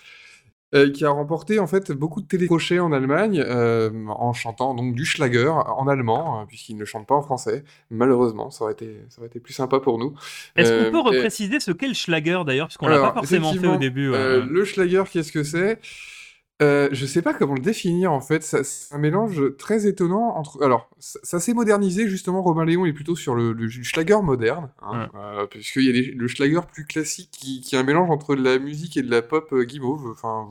euh, qui a remporté en fait beaucoup de télécrochets en Allemagne euh, en chantant donc du Schlager en allemand, euh, puisqu'il ne chante pas en français. Malheureusement, ça aurait été, ça aurait été plus sympa pour nous. Est-ce Euh, qu'on peut et- repréciser ce qu'est le Schlager d'ailleurs, puisqu'on l'a pas forcément fait au début. euh, ouais. le Schlager, qu'est-ce que c'est? Euh, je sais pas comment le définir en fait. C'est un mélange très étonnant entre. Alors, ça, ça s'est modernisé justement. Robin Léon est plutôt sur le, le Schlager moderne, hein, euh, puisqu'il y a les- le Schlager plus classique qui, qui est un mélange entre de la musique et de la pop euh, guimauve, enfin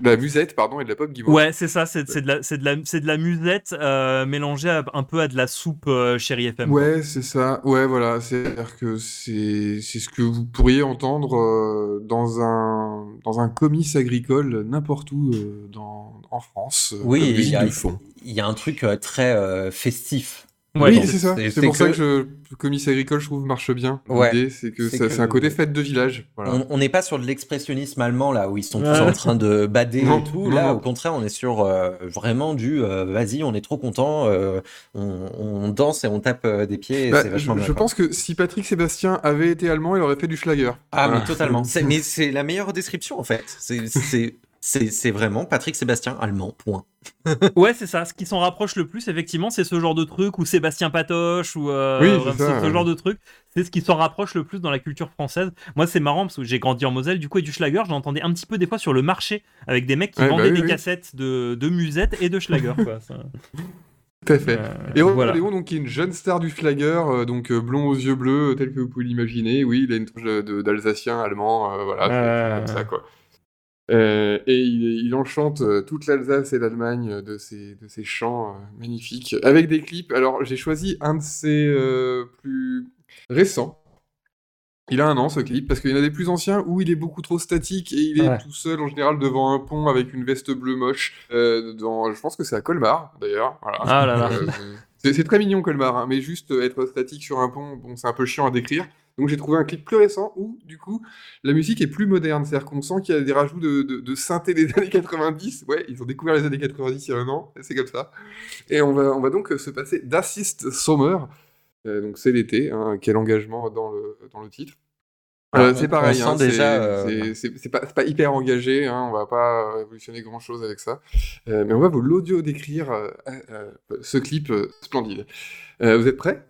de la musette pardon et de la pop guimauve. Ouais, c'est ça, c'est de, la- c'est de, la- c'est de la musette euh, mélangée à- un peu à de la soupe chérie FM. Ouais, c'est ça. Ouais, voilà. C'est-à-dire que c'est c'est ce que vous pourriez entendre dans un dans un comice agricole n'importe où dans en France. euh, Oui, il y a- de fond. Il y a un truc euh, très euh, festif. Ouais, oui, c'est ça. c'est- pour ça que- je, comice agricole, je trouve, marche bien. Ouais. L'idée, c'est que C'est un côté fête de village. Voilà. On- n'est pas sur de l'expressionnisme allemand là où ils sont tous en train de bader Non, et tout. non, Là, non. au contraire, on est sur euh, vraiment du euh, vas-y, on est trop content, euh, on, on danse et on tape euh, des pieds. Bah, c'est vachement je bien, je pense que si Patrick Sébastien avait été allemand, il aurait fait du Schlager. Ah, Voilà. mais totalement. C'est- Mais c'est la meilleure description en fait. C'est- C'est vraiment Patrick Sébastien allemand, point. Ouais, c'est ça. Ce qui s'en rapproche le plus, effectivement, c'est ce genre de truc, ou Sébastien Patoche, ou euh, Oui, ça, ce ouais. genre de truc. C'est ce qui s'en rapproche le plus dans la culture française. Moi, c'est marrant parce que j'ai grandi en Moselle, du coup, et du Schlager, j'entendais un petit peu des fois sur le marché avec des mecs qui Ouais, bah vendaient oui, des oui. cassettes de, de musette et de Schlager. quoi. Ça, Tout à fait. euh, Et Roland voilà. Léon, donc, qui est une jeune star du Schlager, euh, donc euh, blond aux yeux bleus, tel que vous pouvez l'imaginer. Oui, il a une touche d'Alsacien, allemand, euh, voilà, Euh. c'est comme ça, quoi. Euh, et il, il enchante euh, toute l'Alsace et l'Allemagne euh, de ses, de ses chants euh, magnifiques, avec des clips. Alors, j'ai choisi un de ses euh, plus récents. Il a un an, ce clip, parce qu'il y en a des plus anciens où il est beaucoup trop statique et il est Ouais. tout seul, en général, devant un pont avec une veste bleue moche. dans, je pense que c'est à Colmar, d'ailleurs. Voilà. Ah là là. C'est très mignon Colmar, hein, mais juste être statique sur un pont, bon, c'est un peu chiant à décrire. Donc j'ai trouvé un clip plus récent où, du coup, la musique est plus moderne. C'est-à-dire qu'on sent qu'il y a des rajouts de, de, de synthé des années 90. Ouais, ils ont découvert les années 90 il y a un an, c'est comme ça. Et on va, on va donc euh, se passer d'Assist Summer. Euh, donc c'est l'été, hein, quel engagement dans le, dans le titre. Euh, c'est pareil, hein, c'est- euh, pas, hyper engagé, hein, on va pas révolutionner grand chose avec ça. Euh, mais on va vous l'audio décrire euh, euh, ce clip euh, splendide. Euh, vous êtes prêts?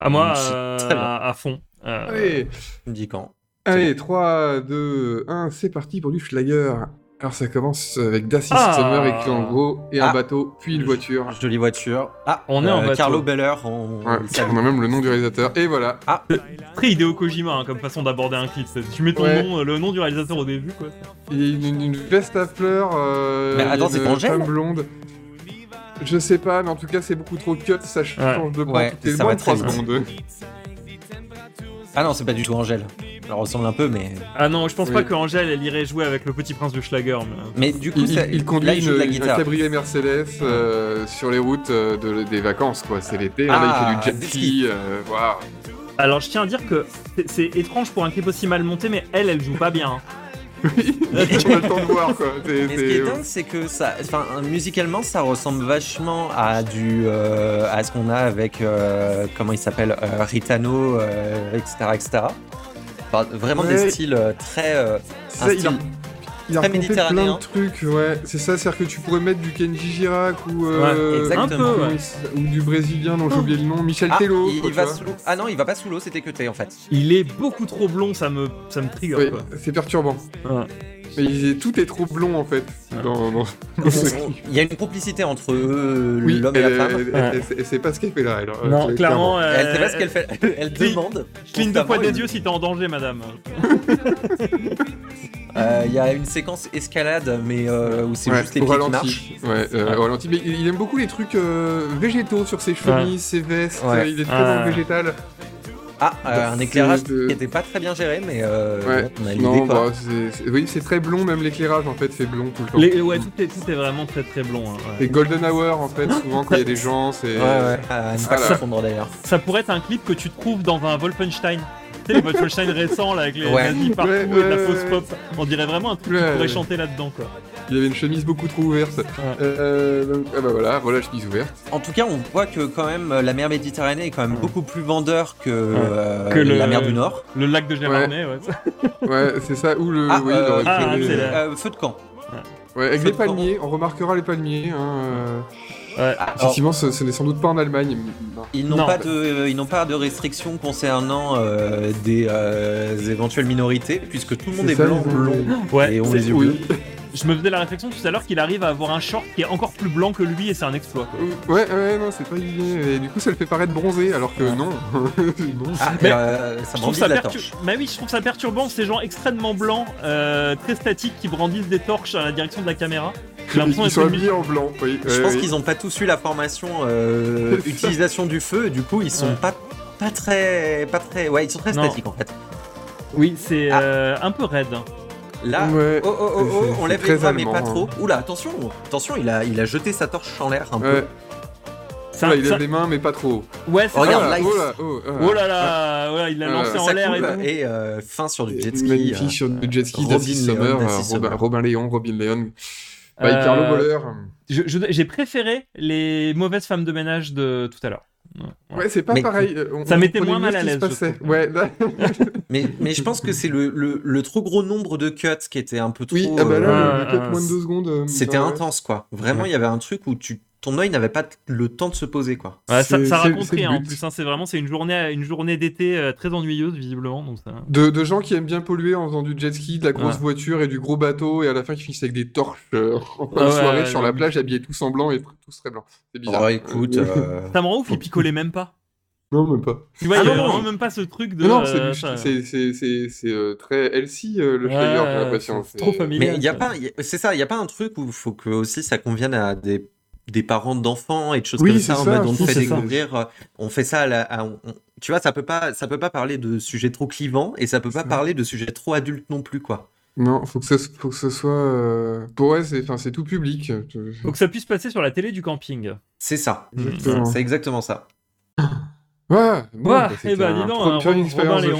À moi, euh, à fond. Euh, Allez, Tu me dis quand allez 3, 2, 1, c'est parti pour du Schlager. Alors ça commence avec Dassist Ah. Summer gros, et un Ah. bateau, puis une voiture. Jolie voiture. Ah, On est en bateau. Carlo Beller, on, Ouais, on a même le nom du réalisateur. Et voilà. Très Hideo Kojima hein, comme façon d'aborder un clip. Tu mets ton Ouais. nom, euh, le nom du réalisateur au début, quoi. Il y a une, veste à fleurs. euh, Mais attends, c'est une femme blonde. Je sais pas, mais en tout cas, c'est beaucoup trop cut. Ça change de Ouais, toutes les ça moins va de 3 très vite. secondes. Ah non, c'est pas du tout Angèle. Elle ressemble un peu, mais. Ah non, je pense Oui. pas que Angèle elle irait jouer avec le petit prince du Schlager. Mais... Mais du coup, Il, ça- il- il conduit là, il joue de la une, une guitare. cabriolet Mercedes euh, sur les routes euh, de- des vacances, quoi. C'est l'été. hein, là, Ah, il fait du des jet ski. euh. Alors je tiens à dire que c'est- c'est étrange pour un clip aussi mal monté, mais elle, elle joue pas bien. Oui, on a le temps de voir, quoi. Mais ce qui est dingue, c'est que ça, enfin, musicalement, ça ressemble vachement à du, euh, à ce qu'on a avec, euh, comment il s'appelle, euh, Ritano, euh, etc., etc. Enfin, vraiment des styles très, euh, un il Il a raconté plein de trucs, ouais. C'est ça, c'est-à-dire que tu pourrais mettre du Kenji Girac ou, euh, Ouais, exactement. Un peu, ou- ouais. ou du brésilien dont j'ai oublié le nom, Michel Ah, Tello. il, quoi, il va sous. Ah non, il va pas sous l'eau, c'était que T en fait. Il est beaucoup trop blond, ça me, ça me trigger. Oui, c'est perturbant. Ouais. Mais tout est trop blond en fait Ouais. dans, ce. Il y a une complicité entre eux, Oui, l'homme et la femme. elle- Ouais. elle- sait pas ce qu'elle fait là. elle, euh, Non, clairement. euh, Elle sait pas ce qu'elle fait. Elle Oui. demande. Cligne deux fois des yeux si t'es en danger, madame. Euh, Il y a une séquence escalade, mais euh, où c'est Ouais, juste les pieds qui ralenti. marchent. Ouais, euh, au ralenti. Mais il, aime beaucoup les trucs euh, végétaux sur ses chemises, ses vestes. Ouais. euh, Il est très dans le végétal. Ah, euh, Bah, un c'est éclairage de- qui était pas très bien géré, mais euh, Ouais. on a l'idée Non, quoi. bah, c'est- c'est- oui, c'est très blond, même l'éclairage en fait fait blond tout le temps. Les- ouais, tout est, tout est vraiment très très blond. hein, ouais. C'est Golden Hour en fait, souvent quand il y a des gens, c'est. Ouais, ouais. À ne pas confondre d'ailleurs. Ça pourrait être un clip que tu trouves dans un Wolfenstein. Les Wolfenstein récents là, avec les Ouais. nazis partout Ouais, et de la ouais, fausse ouais. pop. On dirait vraiment un truc Ouais, qui pourrait ouais. chanter là-dedans quoi. Il y avait une chemise beaucoup trop ouverte. Euh, donc, ah bah voilà, voilà, chemise ouverte. En tout cas, on voit que quand même la mer Méditerranée est quand même Ouais. beaucoup plus vendeur que, euh, Que le- la mer du Nord. Le lac de Gérardmer, ouais. Ouais, c'est ça, ou le. Ah, oui, il euh, aurait pu ah, aller- c'est la- Euh, feu de camp. Ouais, avec Feu les palmiers, on remarquera les palmiers. Hein, euh, Ouais. Alors, Effectivement, ce, ce n'est sans doute pas en Allemagne. Non. ils n'ont Non. pas de, ils n'ont pas de restrictions concernant euh, des euh, éventuelles minorités, puisque tout le monde est ça, blanc, blond. Ouais, Et on les yeux Oui, je me faisais la réflexion tout à l'heure qu'il arrive à avoir un short qui est encore plus blanc que lui et c'est un exploit. quoi. ouais, ouais, non, c'est pas idée. Et du coup, ça le fait paraître bronzé, alors que non. non. Ah, Mais- euh, ça brandit ça la torche. Bah oui, je trouve ça perturbant ces gens extrêmement blancs, euh, très statiques qui brandissent des torches à la direction de la caméra. Ils sont habillés en blanc. Oui, Je ouais, pense oui. qu'ils n'ont pas tous eu la formation euh, utilisation du feu, et du coup ils sont Ouais. pas pas très pas très ouais ils sont très Non. statiques en fait. Oui, c'est Ah. euh, un peu raide. Là, Ouais, oh oh oh, oh, on lève les doigts mais pas hein. trop. Oula attention attention il a il a jeté sa torche en l'air un peu. Ça- il ça- lève les mains, mais pas trop. Ouais, c'est Regarde, là, il- oh là, oh, ah. Oh là là, ouais, il l'a lancé en Ça l'air et coule tout. et euh, fin sur du jet ski. Magnifique euh, sur du jet ski Robin Léon, euh, Summer. Robin, Robin Léon, Robin Léon, Euh, Carlo Boller. J'ai préféré les mauvaises femmes de ménage de tout à l'heure. Ouais. Ouais, c'est pas Mais- pareil. euh, on- Ça mettait moins mal à l'aise. Ouais, Mais, mais je pense que c'est le, le, le trop gros nombre de cuts qui était un peu trop. oui, ah bah là, euh, le- le euh, cut moins de deux secondes. C'était ouais. intense, quoi. Vraiment, il y avait un truc où tu, ton œil n'avait pas le temps de se poser, quoi. Ouais, ça, C'est- ça c'est- raconte c'est rien en plus. hein, c'est vraiment c'est une journée, une journée d'été euh, très ennuyeuse visiblement. Donc ça... De, de gens qui aiment bien polluer en faisant du jet ski, de la grosse Ouais. voiture et du gros bateau, et à la fin qui finissent avec des torches euh, en ouais, soirée ouais, sur la plage, habillés tous en blanc et tous très blancs. C'est bizarre. Oh, écoute, euh, Ça me rend ouf, ils picolaient même pas. Non, même pas. Tu vois, Ah il non, non. vraiment même pas ce truc de. Non, non, euh, c'est c'est- c'est- c'est- c'est, euh, très healthy euh, le Ouais, Schlager, j'ai l'impression. c'est trop C'est- familial. Mais il y a pas, c'est ça, il y a pas un truc où il faut que aussi ça convienne à des des parents d'enfants et de choses Oui, comme ça en ça, mode on fait c'est ça. découvrir euh, on fait ça à la à- on- on- tu vois ça peut pas ça peut pas parler de sujets trop clivants et ça peut pas Ça. parler de sujets trop adultes non plus quoi Non, faut que ça, faut que ce soit. euh, Pour ouais, c'est enfin, c'est tout public. Faut que ça puisse passer sur la télé du camping. c'est ça Exactement. c'est exactement ça Ouais, bon, Ouais, bah, eh c'était ben, un dis donc, une Robin expérience de Léon.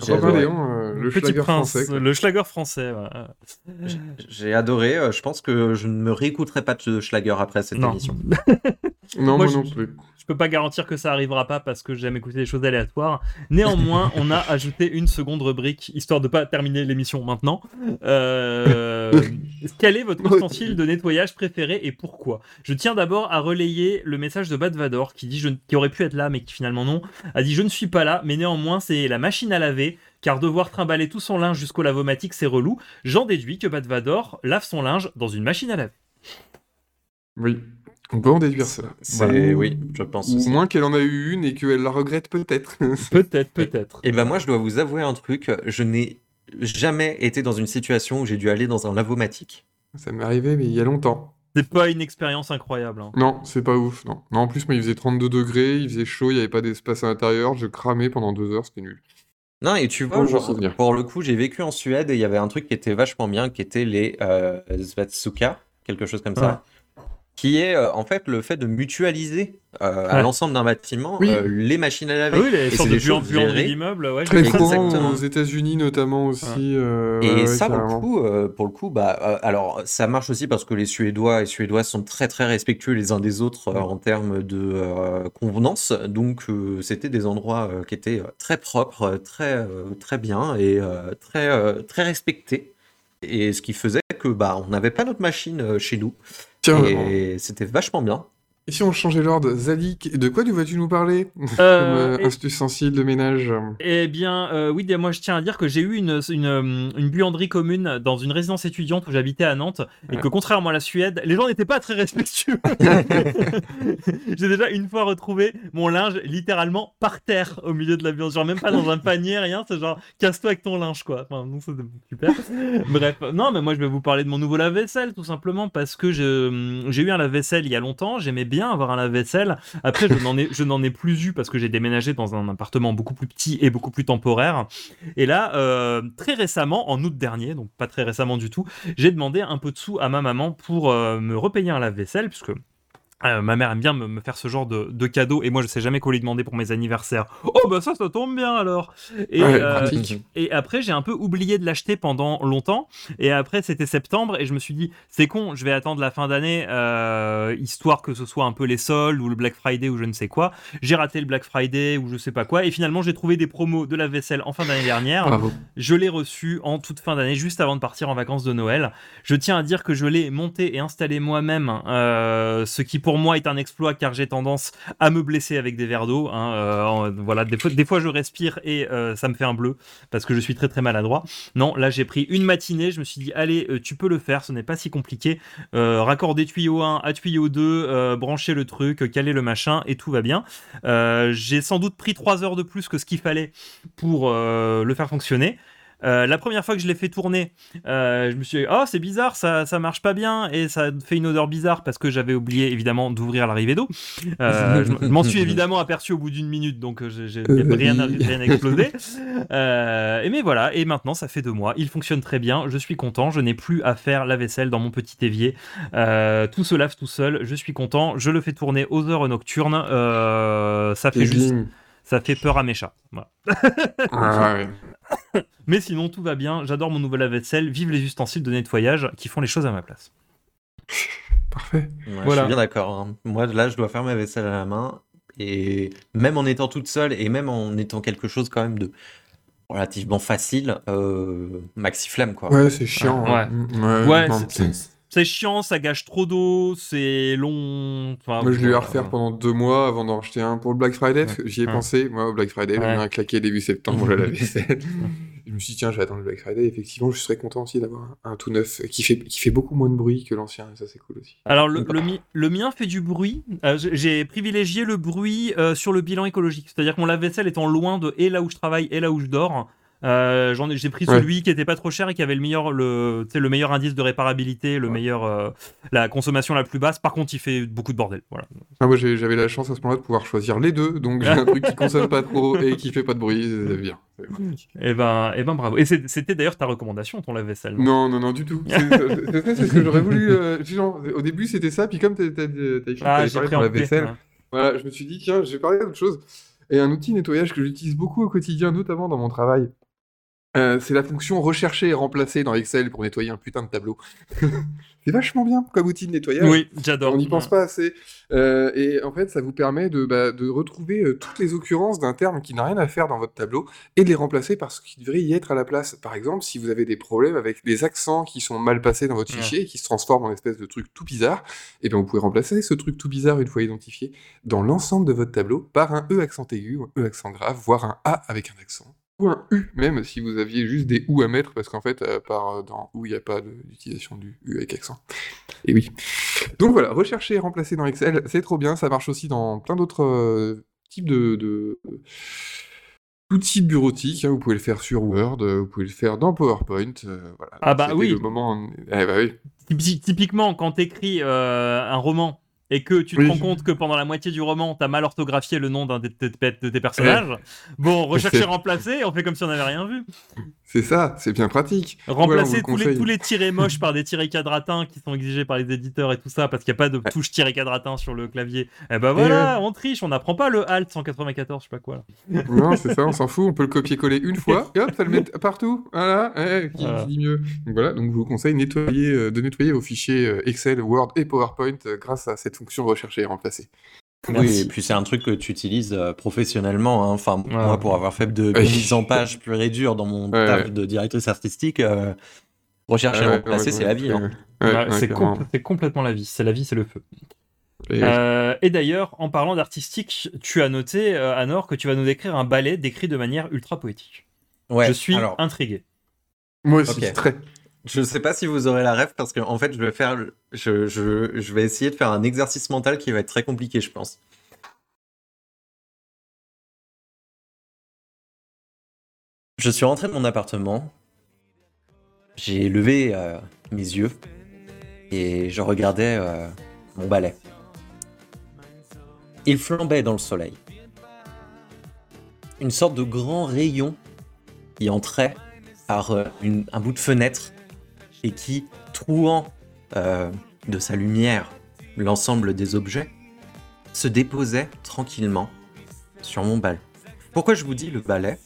Robin adoré. Léon, euh, le Petit Schlager prince, français. le Schlager français. ouais. j'ai adoré euh, je pense que je ne me réécouterai pas de Schlager après cette Non. émission Non, Moi, moi je- non plus. Je peux pas garantir que ça arrivera pas parce que j'aime écouter des choses aléatoires. Néanmoins, on a ajouté une seconde rubrique histoire de pas terminer l'émission maintenant. Euh, quel est votre ustensile de nettoyage préféré et pourquoi? Je tiens d'abord à relayer le message de Bad Vador qui dit je, qui aurait pu être là mais qui finalement non a dit je ne suis pas là mais néanmoins c'est la machine à laver car devoir trimballer tout son linge jusqu'au lavomatique c'est relou. J'en déduis que Bad Vador lave son linge dans une machine à laver. Oui, on peut en déduire ça. oui je pense au moins qu'elle en a eu une et qu'elle la regrette peut-être. Peut-être, peut-être. Et ben moi, je dois vous avouer un truc. Je n'ai jamais été dans une situation où j'ai dû aller dans un lavomatique. ça m'est arrivé, mais il y a longtemps. C'est pas une expérience incroyable. hein. Non, c'est pas ouf, non. Non, en plus, moi, il faisait 32 degrés, il faisait chaud, il n'y avait pas d'espace à l'intérieur, je cramais pendant deux heures, c'était nul. Non, et tu vois, genre, pour le coup, j'ai vécu en Suède et il y avait un truc qui était vachement bien, qui était les euh, Svatsuka, quelque chose comme ça. Qui est euh, en fait le fait de mutualiser euh, à l'ensemble d'un bâtiment Oui. euh, les machines à Ah laver. oui, les sortes c'est de buanderies gérées. d'immeubles, ouais. Très courant Exactement. aux États-Unis notamment aussi. euh, Et ouais, ça, pour le coup, euh, pour le coup, bah, euh, alors ça marche aussi parce que les Suédois et Suédoises sont très très respectueux les uns des autres euh, en termes de euh, convenance. Donc euh, c'était des endroits euh, qui étaient très propres, très euh, très bien et euh, très euh, très respectés. Et ce qui faisait que bah on n'avait pas notre machine euh, chez nous Et c'était vachement bien. Et si on changeait l'ordre, Zalik, de quoi vas-tu nous parler Euh, Comme euh, et- ustensile de ménage Eh bien, euh, oui, moi je tiens à dire que j'ai eu une, une, euh, une buanderie commune dans une résidence étudiante où j'habitais à Nantes et que contrairement à la Suède, les gens n'étaient pas très respectueux. j'ai déjà une fois retrouvé mon linge littéralement par terre au milieu de la buanderie, genre même pas dans un panier, rien, c'est genre casse-toi avec ton linge quoi. Enfin, donc c'était super. Bref, non, mais moi je vais vous parler de mon nouveau lave-vaisselle tout simplement parce que je- j'ai eu un lave-vaisselle il y a longtemps, j'aimais avoir un lave-vaisselle. Après, je n'en ai, je n'en ai plus eu parce que j'ai déménagé dans un appartement beaucoup plus petit et beaucoup plus temporaire. Et là, euh, très récemment, en août dernier, donc pas très récemment du tout, j'ai demandé un peu de sous à ma maman pour euh, me repayer un lave-vaisselle, puisque euh, ma mère aime bien me, me faire ce genre de, de cadeaux et moi je sais jamais quoi lui demander pour mes anniversaires. Oh bah ça, ça tombe bien alors. Et, Ouais, euh, et après j'ai un peu oublié de l'acheter pendant longtemps. Et après c'était septembre et je me suis dit c'est con, je vais attendre la fin d'année euh, histoire que ce soit un peu les soldes ou le Black Friday ou je ne sais quoi. J'ai raté le Black Friday ou je sais pas quoi et finalement j'ai trouvé des promos de la vaisselle en fin d'année dernière. Bravo. Je l'ai reçu en toute fin d'année, juste avant de partir en vacances de Noël. Je tiens à dire que je l'ai monté et installé moi-même, ce qui pour moi est un exploit car j'ai tendance à me blesser avec des verres d'eau. hein, euh, voilà, des fois, je respire et euh, ça me fait un bleu parce que je suis très très maladroit. Non, là j'ai pris une matinée, je me suis dit allez, euh, tu peux le faire, ce n'est pas si compliqué. Raccorder tuyau 1 à tuyau 2, euh, brancher le truc, caler le machin et tout va bien. J'ai sans doute pris 3 heures de plus que ce qu'il fallait pour le faire fonctionner. Euh, la première fois que je l'ai fait tourner, euh, je me suis dit, oh, c'est bizarre, ça, ça marche pas bien et ça fait une odeur bizarre parce que j'avais oublié évidemment d'ouvrir l'arrivée d'eau. Euh, je m'en suis évidemment aperçu au bout d'une minute, donc j'ai, rien, rien explosé. Et mais voilà, et maintenant ça fait deux mois, il fonctionne très bien, je suis content, je n'ai plus à faire la vaisselle dans mon petit évier. Tout se lave tout seul, je suis content, je le fais tourner aux heures nocturnes, ça fait juste. Ça fait peur à mes chats. Voilà. Ah, ouais. Mais sinon, tout va bien. J'adore mon nouvel lave-vaisselle. Vive les ustensiles de nettoyage qui font les choses à ma place. Parfait. Ouais, Je suis bien d'accord. hein. Moi, là, je dois faire ma vaisselle à la main. Et même en étant toute seule et même en étant quelque chose quand même de relativement facile, euh, maxi flemme quoi. Ouais, c'est chiant. Ouais. hein. Ouais, c'est- c'est- chiant, ça gâche trop d'eau, c'est long. Enfin, Moi, je l'ai eu à refaire pendant deux mois avant d'en acheter un pour le Black Friday. J'y ai Ouais. pensé. Moi, au Black Friday, Ouais. j'en ai un claqué début septembre, je la vaisselle. je me suis dit, tiens, je vais attendre le Black Friday. Effectivement, je serais content aussi d'avoir un, un tout neuf qui fait, qui fait beaucoup moins de bruit que l'ancien. Et ça, c'est cool aussi. Alors le, le, mi- le mien fait du bruit. Euh, j'ai- J'ai privilégié le bruit euh, sur le bilan écologique. C'est-à-dire que mon lave-vaisselle étant loin de et là où je travaille et là où je dors. Euh, j'en ai- J'ai pris Ouais. celui qui était pas trop cher et qui avait le meilleur, le, le meilleur indice de réparabilité, le Ouais. meilleur, euh, la consommation la plus basse. Par contre, il fait beaucoup de bordel. Voilà. Ah, moi, j'ai- j'avais la chance à ce moment-là de pouvoir choisir les deux. Donc, j'ai un truc qui consomme pas trop et qui fait pas de bruit. C'est bien. C'est. Et ben, et ben bravo. Et c'était d'ailleurs ta recommandation, ton lave-vaisselle. non? Non, non, non, du tout. C'est c'est- c'est- c'est ce que j'aurais voulu. euh, genre, au début, c'était ça. Puis, comme t'as écrit Ah, P, vaisselle. Voilà, je me suis dit, tiens, je vais parler d'autre chose. Et un outil nettoyage que j'utilise beaucoup au quotidien, notamment dans mon travail, euh, c'est la fonction rechercher et remplacer dans Excel pour nettoyer un putain de tableau. c'est vachement bien comme outil de nettoyage. Oui, j'adore. On n'y pense pas assez. Euh, et en fait, ça vous permet de, bah, de retrouver euh, toutes les occurrences d'un terme qui n'a rien à faire dans votre tableau et de les remplacer par ce qui devrait y être à la place. Par exemple, si vous avez des problèmes avec des accents qui sont mal passés dans votre Ouais. fichier et qui se transforment en espèce de truc tout bizarre, et bien vous pouvez remplacer ce truc tout bizarre une fois identifié dans l'ensemble de votre tableau par un E accent aigu, un E accent grave, voire un A avec un accent. Ou un U, même si vous aviez juste des OU à mettre, parce qu'en fait, à part euh, dans OU, il n'y a pas d'utilisation du U avec accent. Et oui. Donc voilà, rechercher et remplacer dans Excel, c'est trop bien. Ça marche aussi dans plein d'autres euh, types de, de- d'outils bureautiques. hein. Vous pouvez le faire sur Word, euh, vous pouvez le faire dans PowerPoint. euh, voilà. Ah bah oui. le moment. Eh bah oui. Typiquement, quand t'écris euh, un roman et que tu te Oui. rends compte que pendant la moitié du roman, t'as mal orthographié le nom d'un de, tes- personnages, bon, rechercher, remplacer, on fait comme si on n'avait rien vu. C'est ça, c'est bien pratique. Remplacer tous, les, tous les tirés moches par des tirés quadratins qui sont exigés par les éditeurs et tout ça, parce qu'il n'y a pas de touche tiré quadratin sur le clavier. Et ben voilà, on triche, on n'apprend pas le Alt 194, je sais pas quoi. là. Non, c'est ça, on s'en fout. On peut le copier-coller une fois et hop, ça le met partout. Voilà, eh, qui, Voilà. qui dit mieux. Donc voilà, donc je vous conseille nettoyer, euh, de nettoyer vos fichiers euh, Excel, Word et PowerPoint euh, grâce à cette fonction rechercher et remplacer. Oui, et puis c'est un truc que tu utilises euh, professionnellement. hein. Enfin, Ouais. moi, pour avoir fait de, de mise en page pure et dure dans mon Ouais, taf ouais. de directrice artistique, euh, rechercher et ouais, remplacer, ouais, c'est ouais, la vie. hein. ouais, Ouais, ouais, c'est complètement la vie, c'est la vie, c'est le feu. Et- Euh, et d'ailleurs, en parlant d'artistique, tu as noté, euh, Anor, que tu vas nous décrire un ballet décrit de manière ultra poétique. Ouais, Je suis alors, intrigué. Moi aussi, très. Je sais pas si vous aurez la rêve parce qu'en en fait, je vais faire, je, je, je vais essayer de faire un exercice mental qui va être très compliqué, je pense. Je suis rentré de mon appartement, j'ai levé euh, mes yeux et je regardais euh, mon balai. Il flambait dans le soleil. Une sorte de grand rayon qui entrait par euh, un bout de fenêtre et qui, trouant euh, de sa lumière l'ensemble des objets, se déposait tranquillement sur mon balai. Pourquoi je vous dis le balai?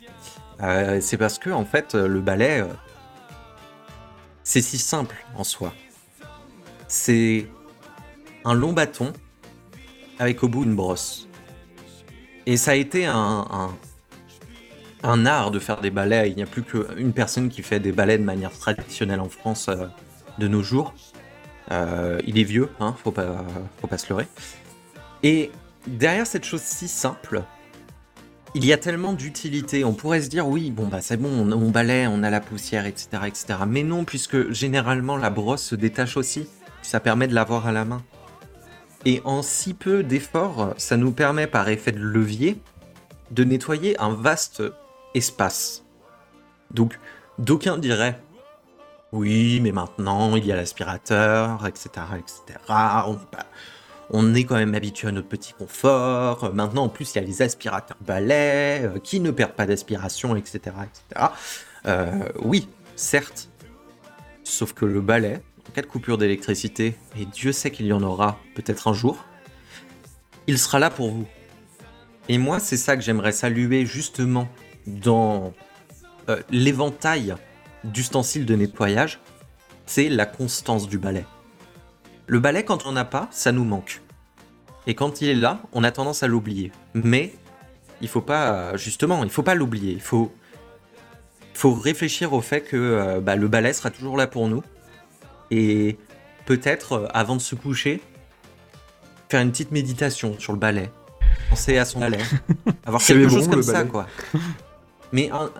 Euh, C'est parce que en fait, le balai, euh, c'est si simple en soi. C'est un long bâton avec au bout une brosse. Et ça a été un, un art de faire des balais. Il n'y a plus qu'une personne qui fait des balais de manière traditionnelle en France euh, de nos jours. Euh, il est vieux, hein, faut pas, faut pas se leurrer. Et derrière cette chose si simple, il y a tellement d'utilité. On pourrait se dire, oui, bon, bah c'est bon, on, on balaie, on a la poussière, etc., etc. Mais non, puisque généralement la brosse se détache aussi. Ça permet de l'avoir à la main. Et en si peu d'efforts, ça nous permet par effet de levier de nettoyer un vaste espace. Donc, d'aucuns diraient oui, mais maintenant il y a l'aspirateur, etc., etc. On est quand même habitué à notre petit confort. Maintenant, en plus, il y a les aspirateurs balais euh, qui ne perdent pas d'aspiration, etc., etc. Euh, oui, certes. Sauf que le balai, en cas de coupure d'électricité, et Dieu sait qu'il y en aura peut-être un jour, il sera là pour vous. Et moi, c'est ça que j'aimerais saluer justement dans euh, l'éventail d'ustensiles de nettoyage, c'est la constance du balai. Le balai, quand on n'a pas, ça nous manque. Et quand il est là, on a tendance à l'oublier. Mais il faut pas, justement, il faut pas l'oublier. Il faut, faut réfléchir au fait que euh, bah, le ballet sera toujours là pour nous. Et peut-être, euh, avant de se coucher, faire une petite méditation sur le ballet. Penser à son ballet. Avoir quelque bon, chose comme ça, quoi. Mais un-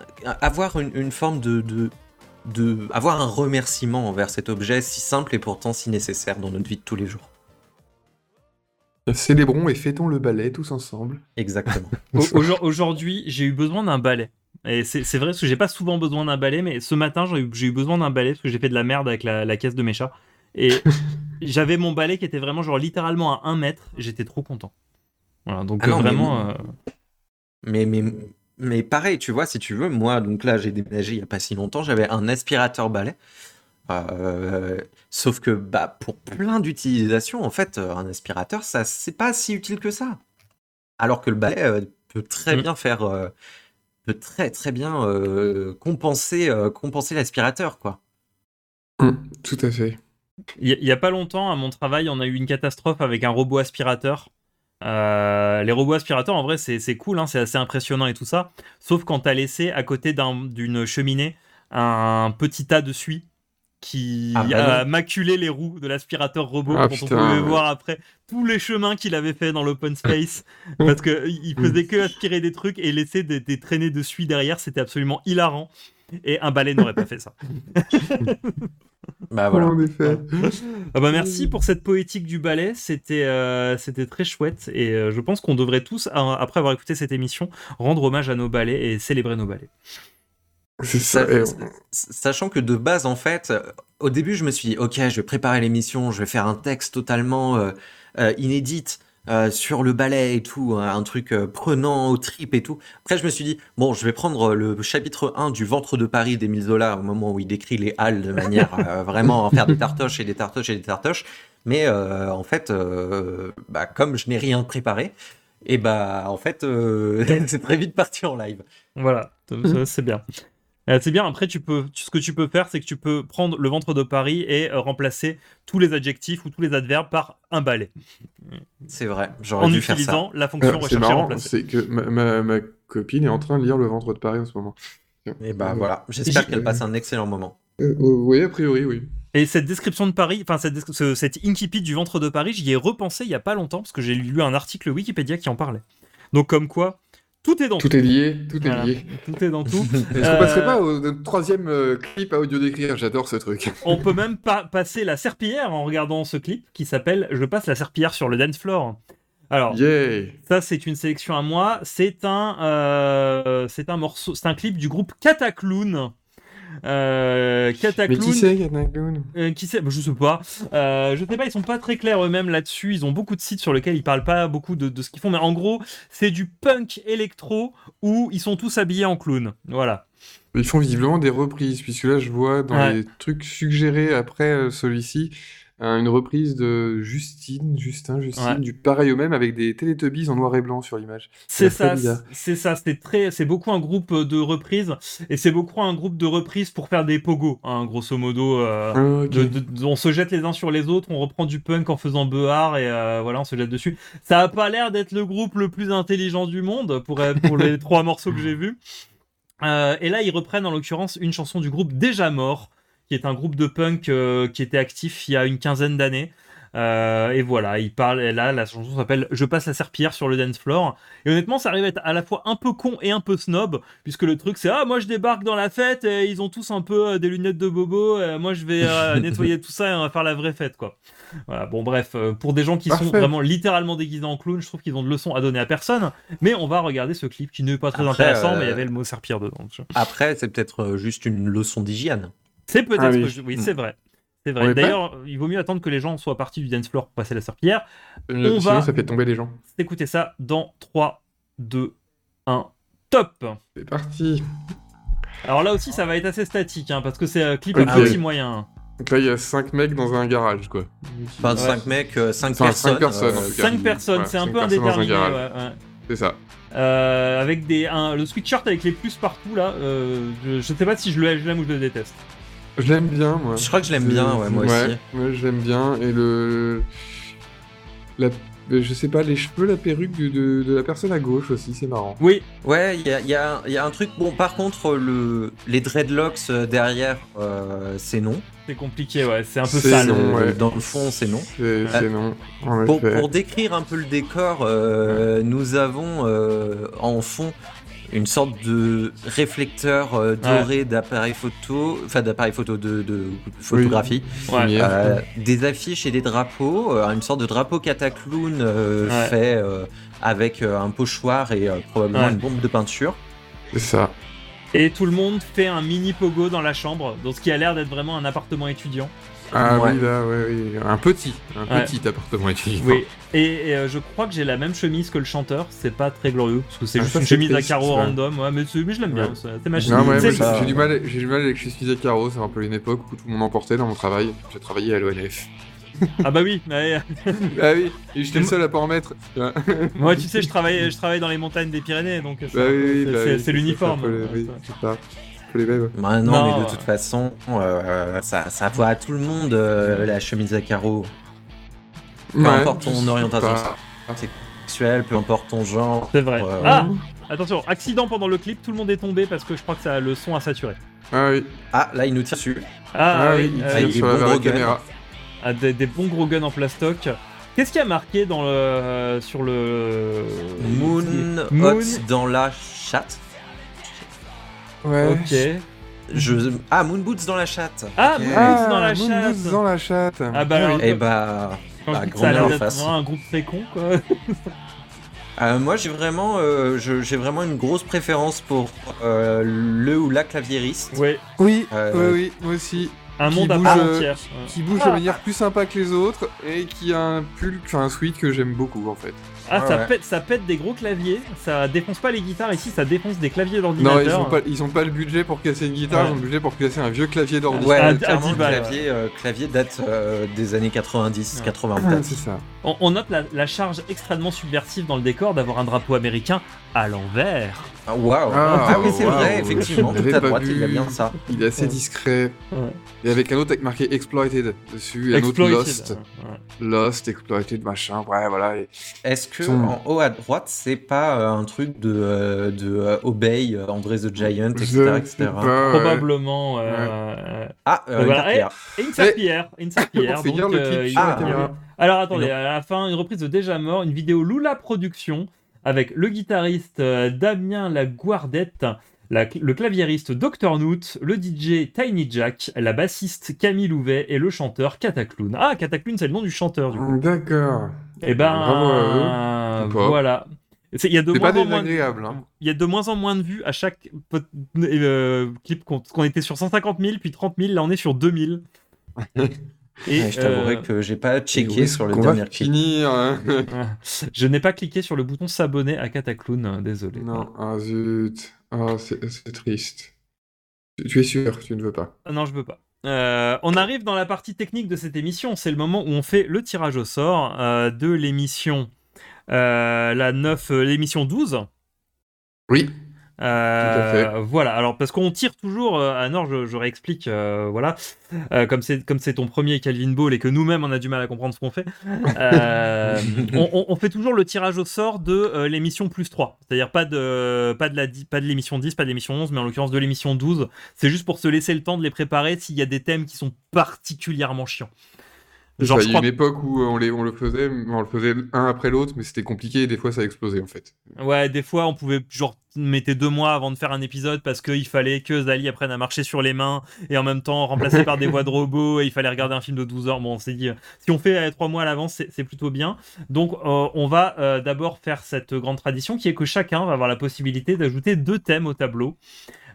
avoir une, une forme de, de, de- Avoir un remerciement envers cet objet si simple et pourtant si nécessaire dans notre vie de tous les jours. Célébrons et fêtons le ballet tous ensemble. Exactement. Au- aujourd- Aujourd'hui, j'ai eu besoin d'un balai. Et c'est vrai parce que j'ai pas souvent besoin d'un balai, mais ce matin, j'ai eu, besoin d'un balai parce que j'ai fait de la merde avec la, la caisse de mes chats. Et j'avais mon balai qui était vraiment, genre, littéralement à 1 mètre. J'étais trop content. Voilà, donc Ah non, euh, mais vraiment. euh, Mais, mais, mais pareil, tu vois, si tu veux, moi, donc là, j'ai déménagé il y a pas si longtemps, j'avais un aspirateur balai. Euh, sauf que bah, pour plein d'utilisations, en fait, euh, un aspirateur, ça c'est pas si utile que ça. Alors que le balai euh, peut très Mm. bien faire, euh, peut très très bien euh, compenser, euh, compenser l'aspirateur, quoi. Hum, tout à fait. Il y, a- il y a pas longtemps, à mon travail, on a eu une catastrophe avec un robot aspirateur. Euh, les robots aspirateurs, en vrai, c'est cool, hein, c'est assez impressionnant et tout ça. Sauf quand t'as laissé à côté d'un- d'une cheminée un petit tas de suie qui Ah bah a maculé les roues de l'aspirateur robot Ah, quand on pouvait ouais. voir après tous les chemins qu'il avait fait dans l'open space parce que il faisait que aspirer des trucs et laisser des, des traînées de suie derrière c'était absolument hilarant et un balai n'aurait pas fait ça Bah voilà. En effet. Ah bah merci pour cette poétique du ballet, c'était euh, c'était très chouette et euh, je pense qu'on devrait tous, a- après avoir écouté cette émission, rendre hommage à nos ballets et célébrer nos ballets. Ça. Sachant que de base, en fait, euh, au début, je me suis dit, ok, je vais préparer l'émission, je vais faire un texte totalement euh, euh, inédit euh, sur le ballet et tout, hein, un truc euh, prenant aux tripes et tout. Après, je me suis dit, bon, je vais prendre le chapitre 1 du ventre de Paris d'Émile Zola, au moment où il décrit les halles de manière euh, vraiment à faire des tartoches et des tartoches et des tartoches. Mais euh, en fait, euh, bah, comme je n'ai rien préparé, et bah, en fait, euh, c'est très vite parti en live. Voilà, ça, c'est bien. Euh, c'est bien, après, tu peux, tu- ce que tu peux faire, c'est que tu peux prendre le ventre de Paris et euh, remplacer tous les adjectifs ou tous les adverbes par un balai. C'est vrai, j'aurais En dû faire ça. utilisant la fonction Alors, c'est rechercher marrant, remplacer. c'est que ma, ma- ma copine est en train de lire Le Ventre de Paris en ce moment. Et bah Euh, voilà, j'espère qu'elle passe un excellent moment. euh, euh, oui, a priori, oui. Et cette description de Paris, enfin cette, ce- cette incipit du ventre de Paris, j'y ai repensé il y a pas longtemps parce que j'ai lu un article Wikipédia qui en parlait. Donc comme quoi, tout est dans tout. Tout est lié, tout est Voilà. lié. Tout est dans tout. Est-ce Euh, qu'on passerait pas au troisième euh, clip à audio d'écrire? J'adore ce truc. On peut même pas passer la serpillière en regardant ce clip qui s'appelle Je passe la serpillière sur le dance floor. Alors, Yeah ça c'est une sélection à moi. C'est un, euh, c'est un morceau, c'est un clip du groupe Cataclown. Euh, Mais Cataclown. qui c'est, Yannagoon Euh, qui sait Bah, Je sais pas. Euh, je sais pas, ils sont pas très clairs eux-mêmes là-dessus. Ils ont beaucoup de sites sur lesquels ils parlent pas beaucoup de, de ce qu'ils font. Mais en gros, c'est du punk électro où ils sont tous habillés en clown. Voilà. Ils font visiblement des reprises, puisque là, je vois dans Ouais. les trucs suggérés après euh, celui-ci, une reprise de Justine, Justin, Justine, Ouais. du pareil au même, avec des Teletubbies en noir et blanc sur l'image. C'est ça, c'est ça, c'est très, c'est beaucoup un groupe de reprises et c'est beaucoup un groupe de reprises pour faire des pogos, hein, grosso modo. euh, Ah, ok. de- de- on se jette les uns sur les autres, on reprend du punk en faisant beard et euh, voilà, on se jette dessus. Ça a pas l'air d'être le groupe le plus intelligent du monde pour, pour les trois morceaux que j'ai vus. Euh, et là, ils reprennent en l'occurrence une chanson du groupe Déjà Mort, qui est un groupe de punk euh, qui était actif il y a une quinzaine d'années. Euh, et voilà, il parle, et là, la chanson s'appelle Je passe la serpillière sur le dance floor. Et honnêtement, ça arrive à être à la fois un peu con et un peu snob, puisque le truc c'est Ah, moi je débarque dans la fête et ils ont tous un peu euh, des lunettes de bobo, moi je vais euh, nettoyer tout ça et on va faire la vraie fête, quoi. Voilà, bon, bref, euh, pour des gens qui sont vraiment littéralement déguisés en clown, je trouve qu'ils ont de leçons à donner à personne. Mais on va regarder ce clip qui n'est pas très Après, intéressant, euh, mais il y avait le mot serpillière dedans. Après, c'est peut-être juste une leçon d'hygiène. C'est peut-être. Ah oui. que je- oui, c'est vrai. C'est vrai. D'ailleurs, il vaut mieux attendre que les gens soient partis du dance floor pour passer la serpillière. Euh, on Sinon, va- ça fait tomber les gens. Écoutez ça dans 3, 2, 1. Top C'est parti. Alors là aussi, ça va être assez statique, hein, parce que c'est un clip Ok. à petit moyen. Donc là, il y a 5 mecs dans un garage, quoi. Enfin, Ouais. 5 mecs, 5 Enfin, personnes. cinq personnes, euh, en tout cas. 5 personnes, Ouais, c'est un peu indéterminé. ouais, ouais. C'est ça. Euh, avec des, un- le sweatshirt avec les plus partout là, euh, je, je sais pas si je le- je l'aime ou je le déteste. Je l'aime bien, moi. Je crois que je l'aime bien, ouais, moi aussi. Moi, je l'aime bien. Et le. La euh, je sais pas, les cheveux, la perruque de, de- de la personne à gauche aussi, c'est marrant. Oui, Ouais, il y a, il y a- il y a un truc. Bon, par contre, le, les dreadlocks euh, derrière, euh, c'est non. c'est compliqué, ouais, c'est un peu C'est sale. non, ouais. Dans le fond, c'est non. C'est non, Pour, décrire un peu le décor, euh, nous avons euh, en fond une sorte de réflecteur euh, doré d'appareil photo, enfin d'appareil photo de, de photographie, Ouais. Euh, des affiches et des drapeaux, euh, une sorte de drapeau cataclown euh, Ouais. fait euh, avec euh, un pochoir et euh, probablement Ouais. une bombe de peinture. C'est ça. Et tout le monde fait un mini pogo dans la chambre, dans ce qui a l'air d'être vraiment un appartement étudiant. Ah Ouais. oui, là, ouais, oui. Un petit, un Ouais. petit appartement étudiant. Oui. Et, et, euh, je crois que j'ai la même chemise que le chanteur. C'est pas très glorieux parce que c'est Ah, juste ça, une chemise à carreaux random. Ouais, mais, je l'aime bien. Ouais. c'est c'est ma chemise. J'ai du mal, j'ai du mal avec les chemises à carreaux. C'est un peu une époque où tout le monde en portait dans mon travail. J'ai travaillé à l'ONF. Ah bah oui. ouais. ah oui, et j'étais le seul à pas en mettre. bah Moi, tu sais, je travaille, je travaille dans les montagnes des Pyrénées, donc Bah oui, oui, c'est- bah oui, l'uniforme. Les- mêmes. Bah non, Non, mais de toute façon, euh, ça, ça voit à tout le monde euh, la chemise à carreaux. Peu Ouais, importe ton orientation sexuelle, peu importe ton genre. C'est vrai. Euh, Ah Attention, accident pendant le clip, tout le monde est tombé parce que je crois que ça, le son a saturé. Ah oui, Ah, là, il nous tire dessus. Ah, ah, oui, il tire il sur la, gros caméra. ah, des, des bons gros guns en plastoc. Qu'est-ce qui a marqué dans le, euh, sur le Moon, Moon. Hot dans la chatte. Ouais. Ok. Je... Ah, Moon Boots dans la chatte. Ah, Ok. Moon Ah, Boots dans la Moon chatte. Boots dans la chatte. Ah bah alors, Et bah. Quand bah, que grand ça a en face. un groupe très con, quoi. Euh, moi, j'ai vraiment, euh, je- j'ai vraiment une grosse préférence pour euh, le ou la claviériste. ouais, Oui, Euh, oui, oui, moi aussi. un monde à part entière. Qui bouge de manière plus sympa que les autres et qui a un pull, enfin un sweat que j'aime beaucoup en fait. Ah, ça, ouais. pète, ça pète des gros claviers, ça défonce pas les guitares, ici ça défonce des claviers Non, d'ordinateur. ils ont, pas, ils ont pas le budget pour casser une guitare, Ouais. ils ont le budget pour casser un vieux clavier d'ordi. Ouais, clairement, 10 le balles, clavier, euh, clavier date euh, des années 90, Ouais. 80 Ah, peut-être. c'est ça. On, on note la, la charge extrêmement subversive dans le décor d'avoir un drapeau américain à l'envers. Ah, Waouh. Ah, Ah, oui, c'est vrai, effectivement. Tout à droite, vu. il y a bien ça. Il est assez Ouais. discret. Ouais. Et avec un autre avec marqué Exploited dessus, et un autre Exploited. Lost. Ouais. Lost, Exploited, machin, ouais, voilà. et- Est-ce que Son- en haut à droite, c'est pas euh, un truc de, euh, de euh, Obey, André the Giant, etc. Je etc. sais pas, ouais. Probablement. Ah, euh, Et voilà. une. Et une et une serpillière. On fait donc, le clip il- sur la ah, caméra. Alors attendez, à la fin, une reprise de Déjà Mort, une vidéo Lula Production avec le guitariste euh, Damien Laguardette, la, le claviériste Dr Noot, le DJ Tiny Jack, la bassiste Camille Louvet et le chanteur Cataclown. Ah, Cataclown, c'est le nom du chanteur du coup. D'accord. Et ben Bravo à eux. Ou pas. voilà. C'est- Il y a de moins pas en moins de- désagréable, hein. il y a de moins en moins de vues à chaque euh, clip qu'on qu'on était sur 150 000 puis 30 000 là on est sur 2000 et Ouais, je t'avouerais euh, que j'ai pas checké sur le dernier clip. finir hein je n'ai pas cliqué sur le bouton s'abonner à Cataclown euh, désolé Non, ah zut. Ah, c'est triste. Tu- es sûr, tu ne veux pas? Ah non je veux pas Euh, on arrive dans la partie technique de cette émission c'est le moment où on fait le tirage au sort euh, de l'émission euh, la 9 euh, l'émission 12 Oui. Euh, Voilà, alors parce qu'on tire toujours, euh, à Nord, je, je réexplique, euh, voilà, Euh, comme c'est comme c'est ton premier Calvin Ball et que nous-mêmes on a du mal à comprendre ce qu'on fait, on, fait toujours le tirage au sort de l'émission plus 3, c'est-à-dire pas de pas de la pas de l'émission 10, pas de l'émission 11, mais en l'occurrence de l'émission 12, c'est juste pour se laisser le temps de les préparer s'il y a des thèmes qui sont particulièrement chiants. Genre, il y a crois une époque où on, les, on le faisait, mais on le faisait un après l'autre, mais c'était compliqué et des fois ça explosait en fait. Ouais, des fois, on pouvait genre mettre deux mois avant de faire un épisode parce qu'il fallait que Zali apprenne à marcher sur les mains et en même temps remplacé par des voix de robots et il fallait regarder un film de 12 heures. Bon, on s'est dit, euh, si on fait euh, trois mois à l'avance, c'est plutôt bien. Donc, euh, on va euh, d'abord faire cette grande tradition qui est que chacun va avoir la possibilité d'ajouter deux thèmes au tableau.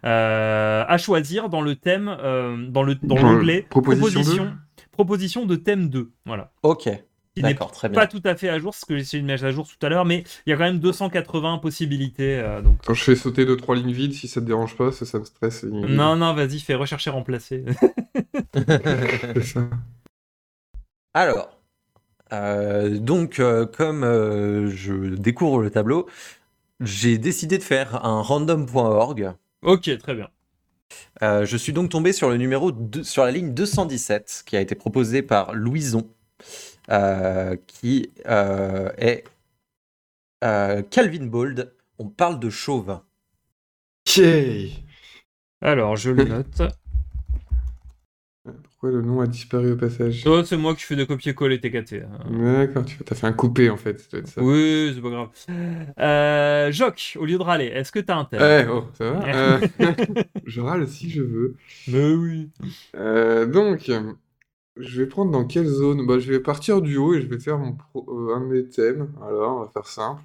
euh, à choisir dans le thème, euh, dans le dans Dans le- l'onglet proposition proposition, proposition de thème 2. Voilà Ok, n'est d'accord, très pas bien. tout à fait à jour, c'est ce que j'ai essayé de mettre à jour tout à l'heure, mais il y a quand même 280 possibilités. euh, donc... Quand je fais sauter deux trois lignes vides, si ça te dérange pas, ça, ça me stresse. Non, non, vas-y, fais rechercher, remplacer. C'est ça. Alors, euh, donc, euh, comme euh, je découvre le tableau, j'ai décidé de faire un random.org. ok, très bien. Euh, je suis donc tombé sur le numéro sur la ligne 217 qui a été proposé par Louison. euh, qui euh, est euh, Calvin Bold. On parle de chauve. Alors, je le note. Pourquoi le nom a disparu au passage? Oh, c'est moi qui fais des copier-coller TKT. hein. D'accord, tu as fait un coupé en fait. ça doit être ça. Oui, c'est pas grave. Euh, Jock, au lieu de râler, est-ce que t'as un thème? Eh, oh, ça va Euh, Je râle si je veux. Mais oui. Euh, donc, je vais prendre dans quelle zone? Bah, je vais partir du haut et je vais faire mon pro- euh, un de mes thèmes. Alors, on va faire simple.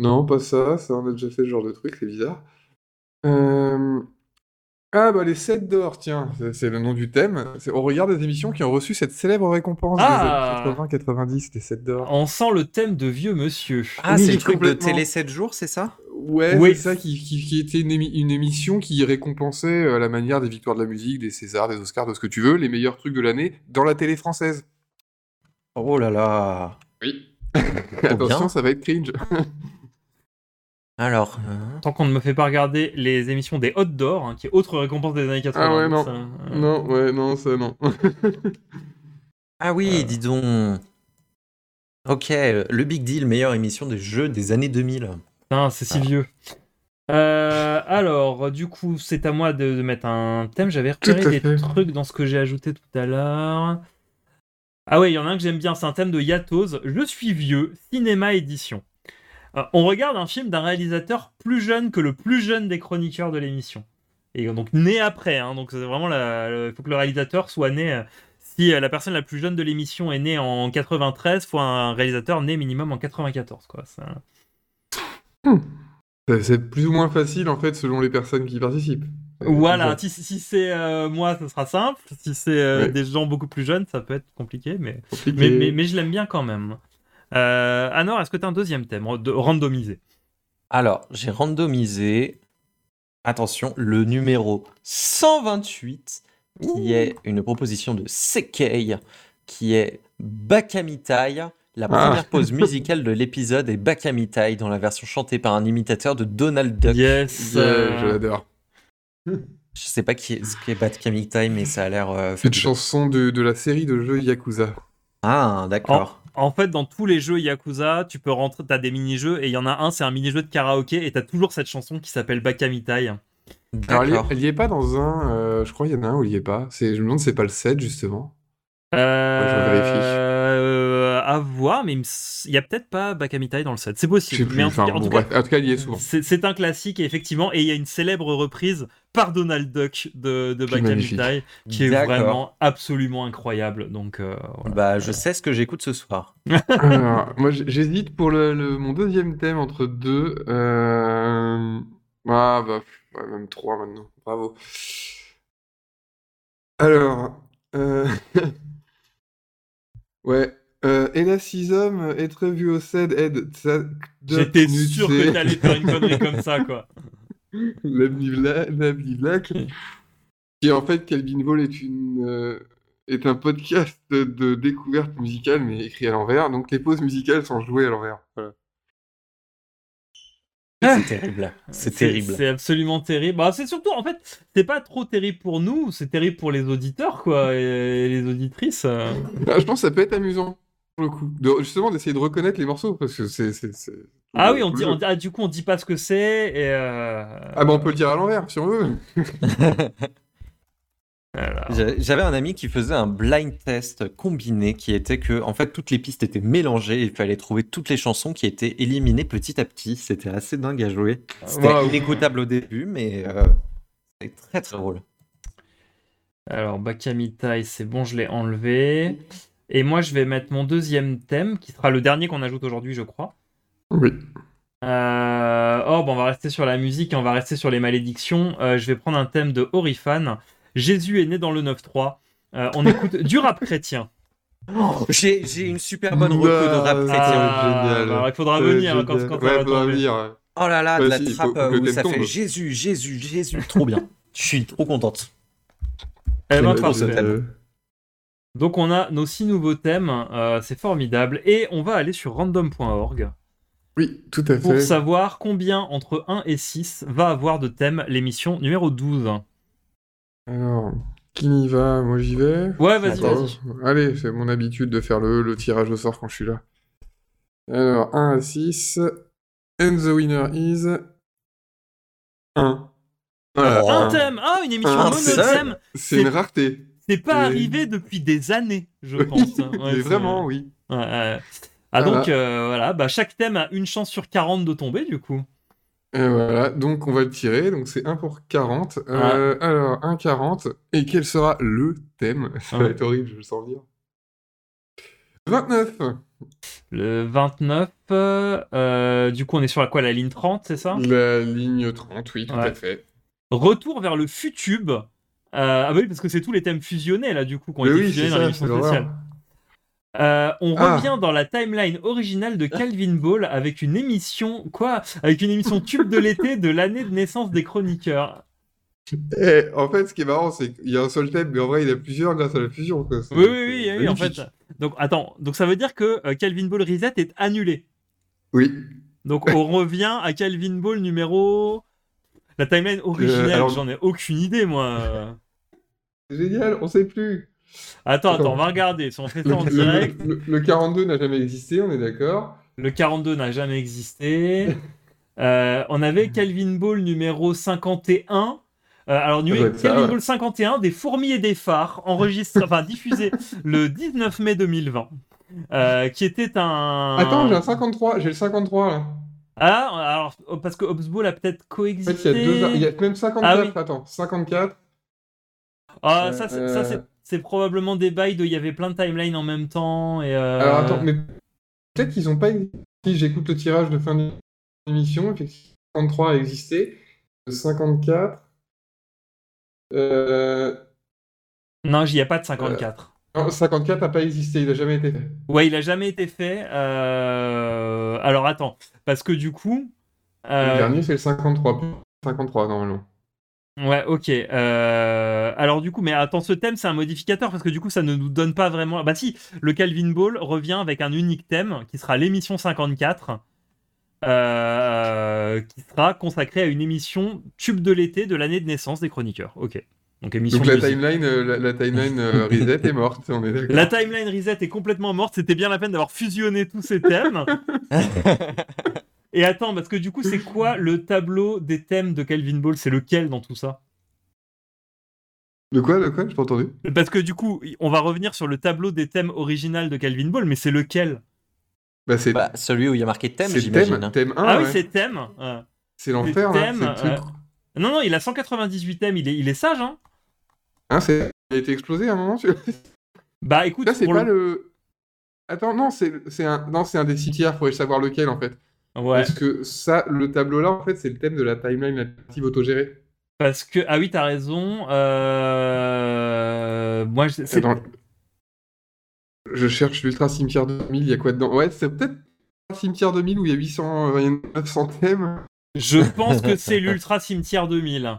Non, pas ça, ça on a déjà fait ce genre de truc, c'est bizarre. Euh, Ah, bah les 7 d'or, tiens, c'est le nom du thème. C'est- On regarde des émissions qui ont reçu cette célèbre récompense des Ah années 80-90, des 7 d'or. On sent le thème de vieux monsieur. Ah, Oui, c'est le truc de. Télé 7 jours, c'est ça? Ouais, Oui. c'est ça qui, qui, qui était une, émi- une émission qui récompensait euh, à la manière des victoires de la musique, des Césars, des Oscars, de ce que tu veux, les meilleurs trucs de l'année dans la télé française. Oh là là. Oui. Attention, ça va être cringe. Alors, euh, Tant qu'on ne me fait pas regarder les émissions des Hot d'or, hein, qui est autre récompense des années 80. Ah ouais, non. ça, euh, Non, ouais, non, ça non. ah oui, dis donc. Ok, le Big Deal, meilleure émission des jeux des années 2000. Putain, c'est si Ah. vieux. Euh, alors, du coup, c'est à moi de, de mettre un thème. J'avais repéré des fait. trucs dans ce que j'ai ajouté tout à l'heure. Ah ouais, il y en a un que j'aime bien, c'est un thème de Yatos. Je suis vieux, cinéma édition. Euh, on regarde un film d'un réalisateur plus jeune que le plus jeune des chroniqueurs de l'émission. Et donc né après, hein, donc c'est vraiment il faut que le réalisateur soit né. euh, si euh, la personne la plus jeune de l'émission est née en 93, faut un réalisateur né minimum en 94, quoi. Ça- C'est- plus ou moins facile en fait selon les personnes qui participent. Voilà, si, si c'est euh, moi, ça sera simple. Si c'est euh, Ouais. des gens beaucoup plus jeunes, ça peut être compliqué, mais, Compliqué. mais, mais, mais je l'aime bien quand même. Euh, Anor, est-ce que tu as un deuxième thème de randomisé? Alors, j'ai randomisé, attention, le numéro 128, qui est une proposition de Sekei, qui est Bakamitai. La Ah. première pause musicale de l'épisode est Bakamitai dans la version chantée par un imitateur de Donald Duck. Yes. Euh, je l'adore. Je sais pas qui est, ce qu'est Bakamitai, mais ça a l'air. euh, C'est une chanson de, de la série de jeux Yakuza. Ah, d'accord. En fait, dans tous les jeux Yakuza, tu peux rentrer, t'as des mini-jeux, et il y en a un, c'est un mini-jeu de karaoké, et t'as toujours cette chanson qui s'appelle Bakamitai. Alors, elle, elle y est pas dans un. euh, je crois qu'il y en a un où il y est pas. C'est- Je me demande si c'est pas le 7 justement. Euh, je vérifie. À voir, mais il me s- il y a peut-être pas Bakamitai dans le set. C'est possible. plus. Mais en tout Enfin, cas- en bon, tout cas, bref. En tout cas, il y est souvent. C'est un classique, et effectivement, et il y a une célèbre reprise par Donald Duck de, de Qui est Bakamitai, qui est vraiment absolument incroyable. Donc, euh, voilà. Bah, je sais ce que j'écoute ce soir. Alors, moi, j'hésite pour le, le- mon deuxième thème entre deux. Euh... Ah, bah, même trois maintenant. Bravo. Alors, euh... ouais. Euh, Elasism, être vu au CED, aide. J'étais sûr que t'allais faire une connerie comme ça, quoi. La Bibla- la Biblac, qui en fait, Calvin Ball est une euh, est un podcast de, de découverte musicale, mais écrit à l'envers. Donc les pauses musicales sont jouées à l'envers. Voilà. C'est terrible. C'est terrible. C'est absolument terrible. Bah, c'est surtout, en fait, c'est pas trop terrible pour nous, c'est terrible pour les auditeurs, quoi, et les auditrices. euh. Ah, je pense que ça peut être amusant pour le coup, de, justement d'essayer de reconnaître les morceaux parce que c'est Ah oui, on dit, on ah, du coup, on dit pas ce que c'est, et. euh, Ah bah on peut le dire à l'envers si on veut. J'avais un ami qui faisait un blind test combiné qui était que en fait toutes les pistes étaient mélangées et il fallait trouver toutes les chansons qui étaient éliminées petit à petit. C'était assez dingue à jouer. C'était inécoutable au début, mais euh, c'était très très drôle. Alors, Bakamitai, c'est bon, je l'ai enlevé. Et moi, je vais mettre mon deuxième thème, qui sera le dernier qu'on ajoute aujourd'hui, je crois. Oui. Euh, Oh, bon, on va rester sur la musique et on va rester sur les malédictions. Euh, je vais prendre un thème de Orifan. Jésus est né dans le 9-3. Euh, on écoute du rap chrétien. J'ai j'ai une super bonne reco de rap chrétien. Ah, bah, il faudra venir hein, quand, quand ouais, va venir. Oh là là, de la il trappe faut- où ça thème fait tombe. Jésus, Jésus, Jésus, trop bien. Je suis trop contente. Eh ben, J'aime trop ce parfait. thème. Euh, Donc on a nos six nouveaux thèmes, euh, c'est formidable. Et on va aller sur random.org Oui, tout à pour fait. savoir combien entre 1 et 6 va avoir de thèmes l'émission numéro 12. Alors, Qui y va? Moi j'y vais. Ouais, vas-y, vas-y. Allez, c'est mon habitude de faire le, le tirage au sort quand je suis là. Alors, 1 à 6. And the winner is. 1. Voilà, Oh. Un un. thème Ah, une émission Un monothème C'est une rareté. Pas Et- arrivé depuis des années, je Oui, pense. hein. Ouais, mais c'est- vraiment, oui. Ouais, ouais. Ah, Voilà. donc, euh, voilà, bah, chaque thème a une chance sur 40 de tomber, du coup. Et voilà, donc on va le tirer. Donc c'est 1 pour 40. Euh, Alors, 1 40. Et quel sera le thème? Ça va être horrible, je le sens venir. 29. Le 29, euh, du coup, on est sur la quoi, la ligne 30, c'est ça? La ligne 30, oui, tout Ouais. à fait. Retour vers le Futube. Euh, ah bah oui, parce que c'est tous les thèmes fusionnés, là, du coup, Mais été oui, fusionnés dans l'émission spéciale. Euh, on Ah. revient dans la timeline originale de Calvin Ball avec une émission, quoi Avec une émission tube de l'été de l'année de naissance des chroniqueurs. Eh, en fait, ce qui est marrant, c'est qu'il y a un seul thème, mais en vrai, il y en a plusieurs grâce à la fusion. quoi. Oui, oui, oui, oui, en fait. Donc, attends, donc ça veut dire que euh, Calvin Ball Reset est annulé. Oui. Donc, on revient à Calvin Ball numéro. La timeline originelle, alors- j'en ai aucune idée, moi. Génial, on sait plus. Attends, attends, on va regarder. Si on fait ça en direct, le- le 42 n'a jamais existé, on est d'accord. le 42 n'a jamais existé. Euh, on avait Calvin Ball numéro 51. Euh, alors, nu- être ça, Calvin ouais. Ball 51, des fourmis et des phares, enregistré, enfin diffusé le 19 mai 2020, euh, qui était un. Attends, j'ai un 53, j'ai le 53 là. Ah, alors, oh, parce que Hobbs Ball a peut-être En coexisté. fait, il y a deux. Il y a même 54. Ah oui. Attends, 54. Ah, Euh, ça, c'est- euh. c'est probablement des bails de il y avait plein de timelines en même temps. Et, euh, Alors attends, mais peut-être qu'ils ont pas existé. Si j'écoute le tirage de fin d'émission, effectivement, 53 a existé. Le 54. Euh... Non, j'y ai pas de 54. Non, 54 n'a pas existé, il n'a jamais été fait. Ouais, il a jamais été fait. euh, Alors attends, parce que du coup. Le euh, dernier, c'est le 53. 53 normalement. Ouais, ok. euh, Alors du coup, mais attends, ce thème, c'est un modificateur parce que du coup, ça ne nous donne pas vraiment. Bah si, le Calvin Ball revient avec un unique thème qui sera l'émission 54, euh, qui sera consacrée à une émission tube de l'été de l'année de naissance des chroniqueurs. Ok. Donc émission. Donc la timeline, euh, la, la timeline euh, reset est morte, on est d'accord. La timeline reset est complètement morte. C'était bien la peine d'avoir fusionné tous ces thèmes. Et attends, parce que du coup, c'est quoi le tableau des thèmes de Calvin Ball? C'est lequel dans tout ça? De quoi, de quoi? J'ai pas entendu. Parce que du coup, on va revenir sur le tableau des thèmes original de Calvin Ball, mais c'est lequel? Bah c'est Bah, celui où il y a marqué thème, c'est j'imagine. thème, thème 1, Ah oui, c'est thème. euh. c'est l'enfer, euh, Non, non, il a 198 thèmes. Il est, il est sage, hein Hein, c'est... Il a été explosé à un moment celui-là? Bah écoute, Là, c'est pas le- le... Attends, non, c'est c'est un... Non, c'est un des cimetières, faudrait savoir lequel, en fait. Ouais, Parce que ça, le tableau-là, en fait, c'est le thème de la timeline alternative autogérée. parce que ah oui, t'as raison. Euh... Moi, je- c'est Attends, Je cherche l'Ultra Cimetière 2000, il y a quoi dedans? Ouais, c'est peut-être Cimetière 2000 où il y a 800, euh, il y a 900 thèmes. je pense que c'est l'Ultra Cimetière 2000.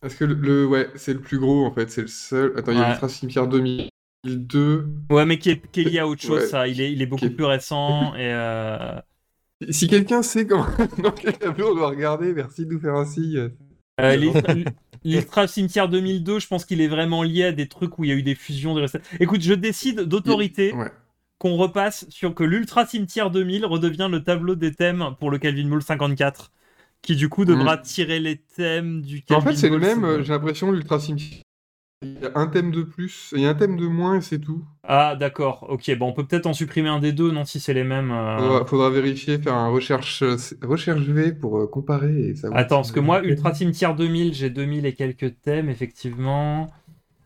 Parce que le, le- ouais, c'est le plus gros en fait, c'est le seul. Attends, il y a l'Ultra Cimetière 2002. Ouais, mais qui est, qui est lié à autre chose, Ouais. ça. Il est, il est beaucoup est- plus récent et. euh, Si quelqu'un sait comment dans quel tableau on doit regarder, merci de nous faire un signe. Euh, l'Ultra- Cimetière 2002, je pense qu'il est vraiment lié à des trucs où il y a eu des fusions. Des recettes. Écoute, je décide d'autorité Ouais. qu'on repasse sur que l'Ultra Cimetière 2000 redevient le tableau des thèmes pour le Calvin Ball 54, qui du coup devra tirer les thèmes du Mm. En fait, c'est le même, 50. euh, j'ai l'impression, l'Ultra Cimetière. Il y a un thème de plus, il y a un thème de moins et c'est tout. Ah, d'accord. Ok, bon, on peut peut-être en supprimer un des deux, non, si c'est les mêmes. euh. Faudra, faudra vérifier, faire un recherche, recherche V pour euh, comparer et savoir. Attends, si- parce que moi, Ultra Cimetière 2000, j'ai 2000 et quelques thèmes, effectivement.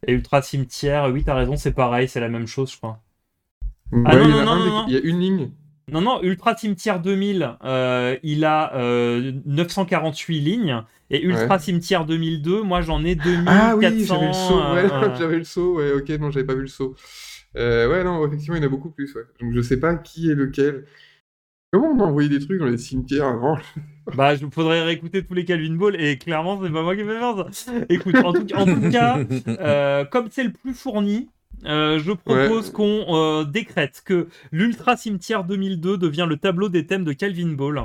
Et Ultra Cimetière, oui, t'as raison, c'est pareil, c'est la même chose, je crois. Ouais, Ah non, non, non, non, des- non. Il y a une ligne. Non, non, Ultra Cimetière 2000, euh, il a euh, 948 lignes. Et Ultra Ouais. Cimetière 2002, moi j'en ai 2400. Ah oui, j'avais le saut, euh, ouais, euh. j'avais le saut, ouais, ok, non, j'avais pas vu le saut. Euh, ouais, non, effectivement, il y en a beaucoup plus, ouais. Donc je sais pas qui est lequel. Comment on a envoyé des trucs dans les cimetières avant? Bah, il faudrait réécouter tous les Calvin Ball, et clairement, c'est pas moi qui vais faire ça. Écoute, en tout, en tout cas, euh, comme c'est le plus fourni, euh, je propose Ouais. qu'on euh, décrète que l'Ultra Cimetière 2002 devient le tableau des thèmes de Calvin Ball, euh,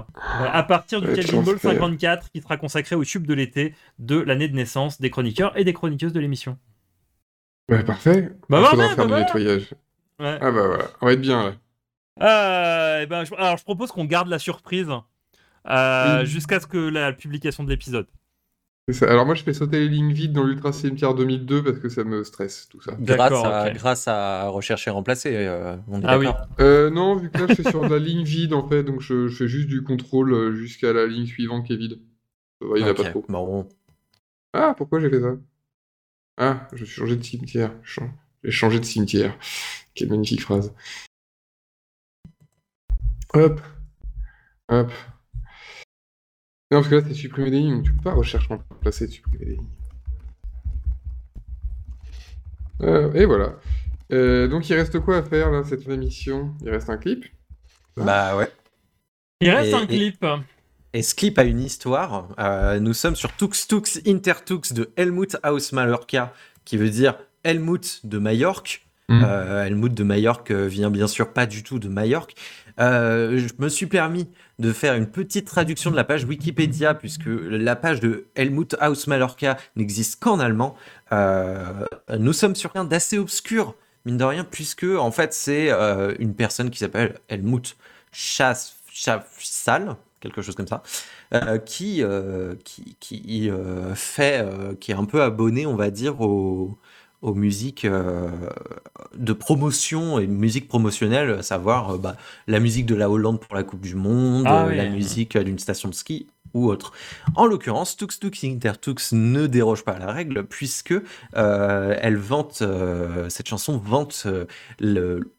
à partir du Ouais, Calvin Ball transfert. 54, qui sera consacré au tube de l'été de l'année de naissance des chroniqueurs et des chroniqueuses de l'émission. Ouais, parfait. Bah, bah, bah, faire du bah, nettoyage. Ouais. Ah bah voilà, on va être bien là. Euh, eh ben, je- alors, je propose qu'on garde la surprise Oui. jusqu'à ce que la publication de l'épisode. Ça. Alors moi je fais sauter les lignes vides dans l'Ultra Cimetière 2002 parce que ça me stresse tout ça. Grâce D'accord, à, grâce à rechercher et remplacer. euh, on est Ah oui. Euh, non, vu que là je suis sur de la ligne vide en fait, donc je, je fais juste du contrôle euh, jusqu'à la ligne suivante qui est vide. Il n'y en a pas trop. bon. Ah, pourquoi j'ai fait ça? Ah, je suis changé de cimetière. J'ai changé de cimetière. Quelle magnifique phrase. Hop. Hop. Non, parce que là, c'est supprimer des lignes, donc tu peux pas rechercher remplacer, supprimer des lignes. Euh, et voilà. Euh, donc il reste quoi à faire là, cette émission? Il reste un clip? Bah ouais. Il reste Et- un clip. Et ce clip a une histoire. Euh, nous sommes sur Tux Tux Intertux de Helmut aus Mallorca, qui veut dire Helmut de Majorque. Mm. Euh, Helmut de Majorque euh, vient bien sûr pas du tout de Majorque. Euh, je me suis permis de faire une petite traduction de la page Wikipédia, puisque la page de Helmut aus Mallorca n'existe qu'en allemand. Nous sommes sur rien d'assez obscur, mine de rien, puisque en fait c'est une personne qui s'appelle Helmut Schaff- Schaffsal, quelque chose comme ça, qui, qui, fait, qui est un peu abonné, on va dire, aux, aux musiques euh, de promotion et musique promotionnelle, à savoir euh, bah, la musique de la Hollande pour la Coupe du Monde, Ah euh, oui. la musique d'une station de ski ou autre. En l'occurrence, Tux Tux Intertux ne déroge pas à la règle puisque elle vante, cette chanson vante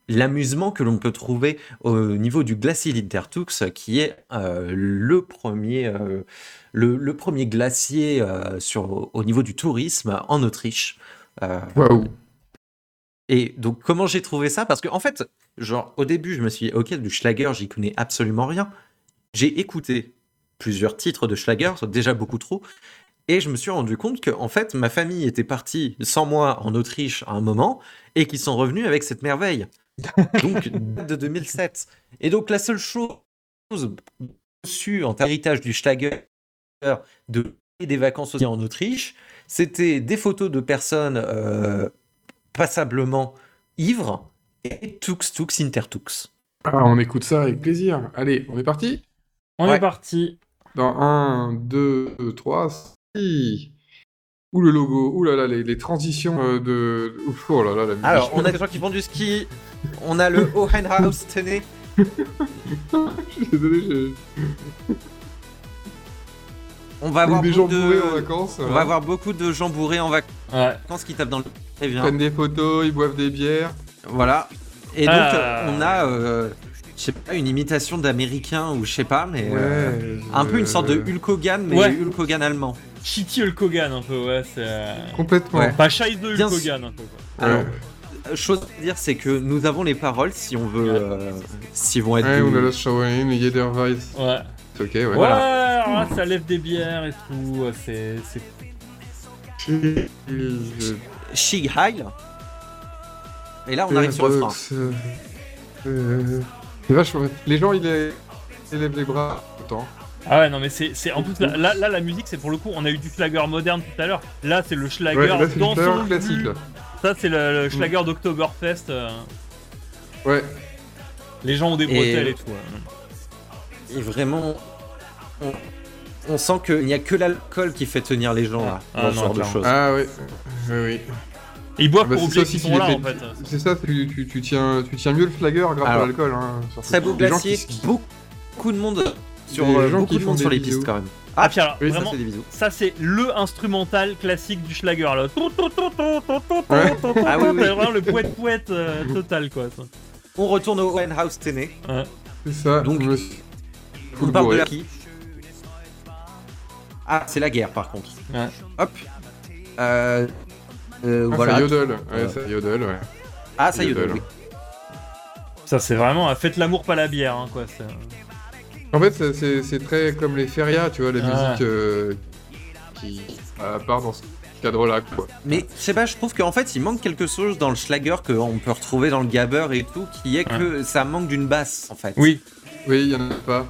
l'amusement que l'on peut trouver au niveau du glacier d'Intertux, qui est le premier, le, le premier glacier sur, au niveau du tourisme en Autriche. Euh, Waouh et donc, comment j'ai trouvé ça? Parce que, en fait, genre, au début, je me suis dit, ok, du Schlager, j'y connais absolument rien. J'ai écouté plusieurs titres de Schlager, déjà beaucoup trop, et je me suis rendu compte que, en fait, ma famille était partie sans moi en Autriche à un moment, et qu'ils sont revenus avec cette merveille. Donc, date de 2007. Et donc, la seule chose reçue en termes d'héritage du Schlager, de des vacances aussi en Autriche, c'était des photos de personnes euh, passablement ivres et Tux Tux Intertux. Ah, on écoute ça avec plaisir. Allez, on est parti? On Ouais. est parti. Dans 1, 2, 3, si. Ouh le logo, ouh là là, les, les transitions euh, de... Ouf, oh là là, la musique. Alors, on a des gens qui font du ski, on a le Hohenhaus Tene, Je suis désolé, j'ai... on va avoir des gens beaucoup de... bourrés en vacances. On va avoir beaucoup de gens bourrés en Ouais. vacances qui tapent dans le... Très Ils bien. prennent des photos, ils boivent des bières. Voilà. Et donc, Ah. euh, on a, euh, je sais pas, une imitation d'américain ou je sais pas, mais... Ouais. euh, Un peu une sorte de Hulk Hogan, mais Ouais. Hulk Hogan allemand. Shitty Hulk Hogan, un peu, ouais. C'est. euh, Complètement. Ouais. Pas Scheiße de Hulk Bien Hogan, un peu. quoi. Alors, Ouais. chose à dire, c'est que nous avons les paroles si on veut... euh, s'ils vont être... Ouais, de- on a Lost Showerin, Jederweiss. Ouais. Ok, ouais. Ouais, alors là, ça lève des bières et tout. euh, C'est. c'est- Euh, Shig Heil. Et là, on arrive sur le frein. euh, euh, c'est vachement... Les gens, ils, les- ils lèvent les bras autant. Ah ouais, non, mais c'est. c'est- En plus, là, là, là, la musique, c'est pour le coup, on a eu du Schlager moderne tout à l'heure. Là, c'est le Schlager Ouais, là, c'est dans son Schlager classique, là. Ça, c'est le, le Schlager d'Oktoberfest. euh, Ouais. Les gens ont des Et- bretelles et, tout. ouais. Et vraiment, on, on sent qu'il n'y a que l'alcool qui fait tenir les gens là, Ah dans ce non, genre de choses. Ah ouais. Oui, oui. Et ils boivent Ah bah, pour c'est ça oublier qu'ils qui sont là, fait- en fait. C'est ça, tu, tu, tu tiens, tu tiens mieux le flagger grâce Alors, à l'alcool. Hein. Très beau glacier, qui- beaucoup de monde sur Des euh, gens beaucoup qui de font monde des sur les bisous. pistes quand même. Ah, puis alors, Oui, ça, vraiment, c'est des bisous. ça, c'est le instrumental classique du Schlager, là. Ouais. Ah oui, vraiment le poète-poète euh, total, quoi. ça. On retourne au House Tene. C'est ça. Donc, On parle de la qui Ah, c'est la guerre par contre. Ouais. Hop. Euh, euh, Ah, voilà. ça yodel. Ouais, Euh, ça yodel, ouais. Ah, ça. Yodel. oui. Ça, c'est vraiment euh, faites l'amour, pas la bière, hein, quoi. c'est- En fait, c'est- très comme les ferias, tu vois, la Ah. musique euh, qui à part dans ce cadre-là, quoi. Mais je sais pas, je trouve qu'en fait il manque quelque chose dans le Schlager qu'on peut retrouver dans le Gabber et tout, qui est que ça manque d'une basse en fait. Oui. Oui, il y en a pas.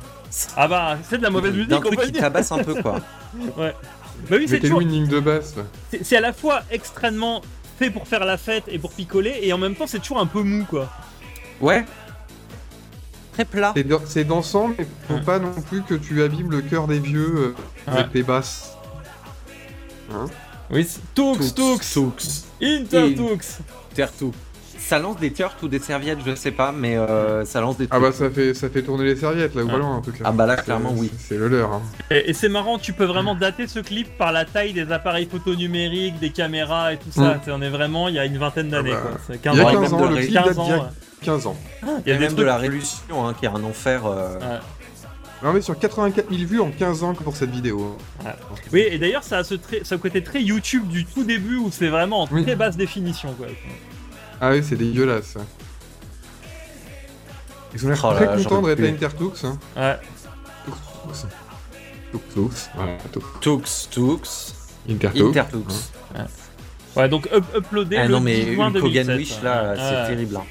Ah bah, c'est de la mauvaise musique, on truc va qui dire. tabasse un peu quoi. Bah oui, c'est toujours... une ligne de basse. C'est à la fois extrêmement fait pour faire la fête et pour picoler, et en même temps, c'est toujours un peu mou, quoi. Ouais. Très plat. C'est dan- C'est dansant, mais faut Ouais. pas non plus que tu abîmes le cœur des vieux euh, avec Ouais. tes basses. Hein Oui, c'est- Tux, Tux, Tux. Intertux. Ça lance des turts ou des serviettes, je sais pas, mais euh, ça lance des Ah trucs. bah ça fait, ça fait tourner les serviettes là, ou Ah. voilà en tout cas. Ah bah là, clairement, oui. C'est le leur. Hein. Et, et c'est marrant, tu peux vraiment dater ce clip par la taille des appareils photo numériques, des caméras et tout ça. Mm. C'est- On est vraiment, il y a une vingtaine d'années, Ah bah, Il 15 y a ans. 15 ans, le clip 15 date ans, d'il y a ouais. 15 ans. Il Il y a y a des même de la révolution, hein, qui est un enfer. euh, Ouais. Non mais sur 84 000 vues en 15 ans que pour cette vidéo. hein. Oui, et d'ailleurs, ça a ce, trai- ce côté très YouTube du tout début où c'est vraiment en Oui. très basse définition, quoi. Ah oui, c'est dégueulasse. Ils ont l'air Oh là très là, contents de. Red Intertux. Hein. Ouais. Tux, Tux, Tux, voilà, Tux. Tux, Tux, Intertux. Intertux. Ouais, donc up uploader Ah le non, mais 10 juin Hogan 2007. Wish, là, Ouais. c'est terrible. hein.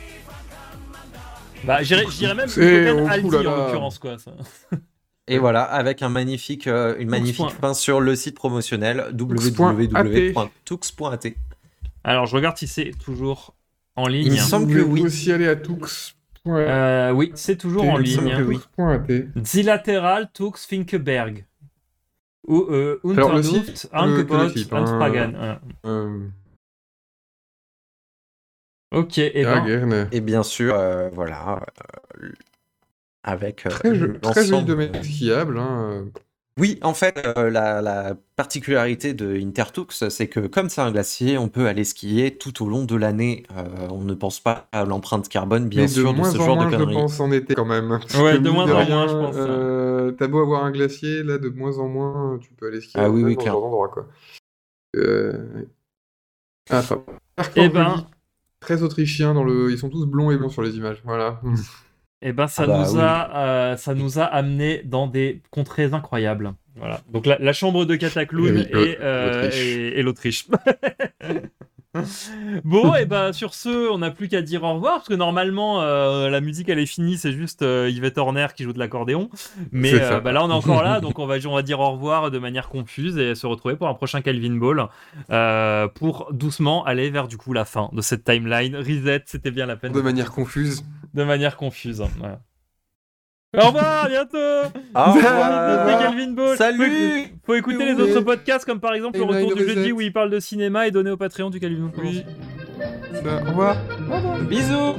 Bah, j'irais je dirais même oh, Aldi oulala. en l'occurrence, quoi. Ça. Et voilà, avec un magnifique, euh, une magnifique point. fin sur le site promotionnel Tux.at. www.tux.at. Alors, je regarde si c'est toujours en Il me semble que oui. aussi aller à Tux. Euh, oui, c'est toujours en ligne. Zilateral Tux Finkeberg. Ou euh, type, hein. Euh, Ok, et ah, ben. Et bien sûr, euh, voilà, euh, avec euh, Très, jo- très joli l'ensemble- domaine skiable. Hein. Oui, en fait, euh, la, la particularité de Intertux, c'est que comme c'est un glacier, on peut aller skier tout au long de l'année. Euh, on ne pense pas à l'empreinte carbone, bien Mais sûr, de de, moins ce en genre moins, de je conneries. pense, en été quand même. Ouais, de moins en moins, je pense, euh, T'as beau avoir un glacier, là, de moins en moins, tu peux aller skier Ah oui, oui, dans ce clair. genre d'endroit, quoi. Euh... Ah, enfin, Eh parcours ben- joli, Très autrichien dans le... Ils sont tous blonds et blonds sur les images, voilà. eh ben, ça, Ah bah nous oui. a, euh, ça nous a amené dans des contrées incroyables. Voilà. Donc la, la chambre de Cataclown Eh oui, et, euh, l'Autriche. et- et l'Autriche. bon, et ben sur ce, on n'a plus qu'à dire au revoir parce que normalement euh, la musique elle est finie, c'est juste euh, Yvette Horner qui joue de l'accordéon. Mais euh, bah, là on est encore là, donc on va, on va dire au revoir de manière confuse et se retrouver pour un prochain Calvin Ball euh, pour doucement aller vers du coup la fin de cette timeline. Reset, c'était bien la peine. De manière confuse. De manière confuse. Voilà. Au revoir, à bientôt Au revoir Calvin Ball. Salut Faut, faut écouter les autres podcasts comme par exemple le Et retour du jeudi où il parle de cinéma et donné au Patreon du Calvin Ball. Oui. Au revoir. Bisous.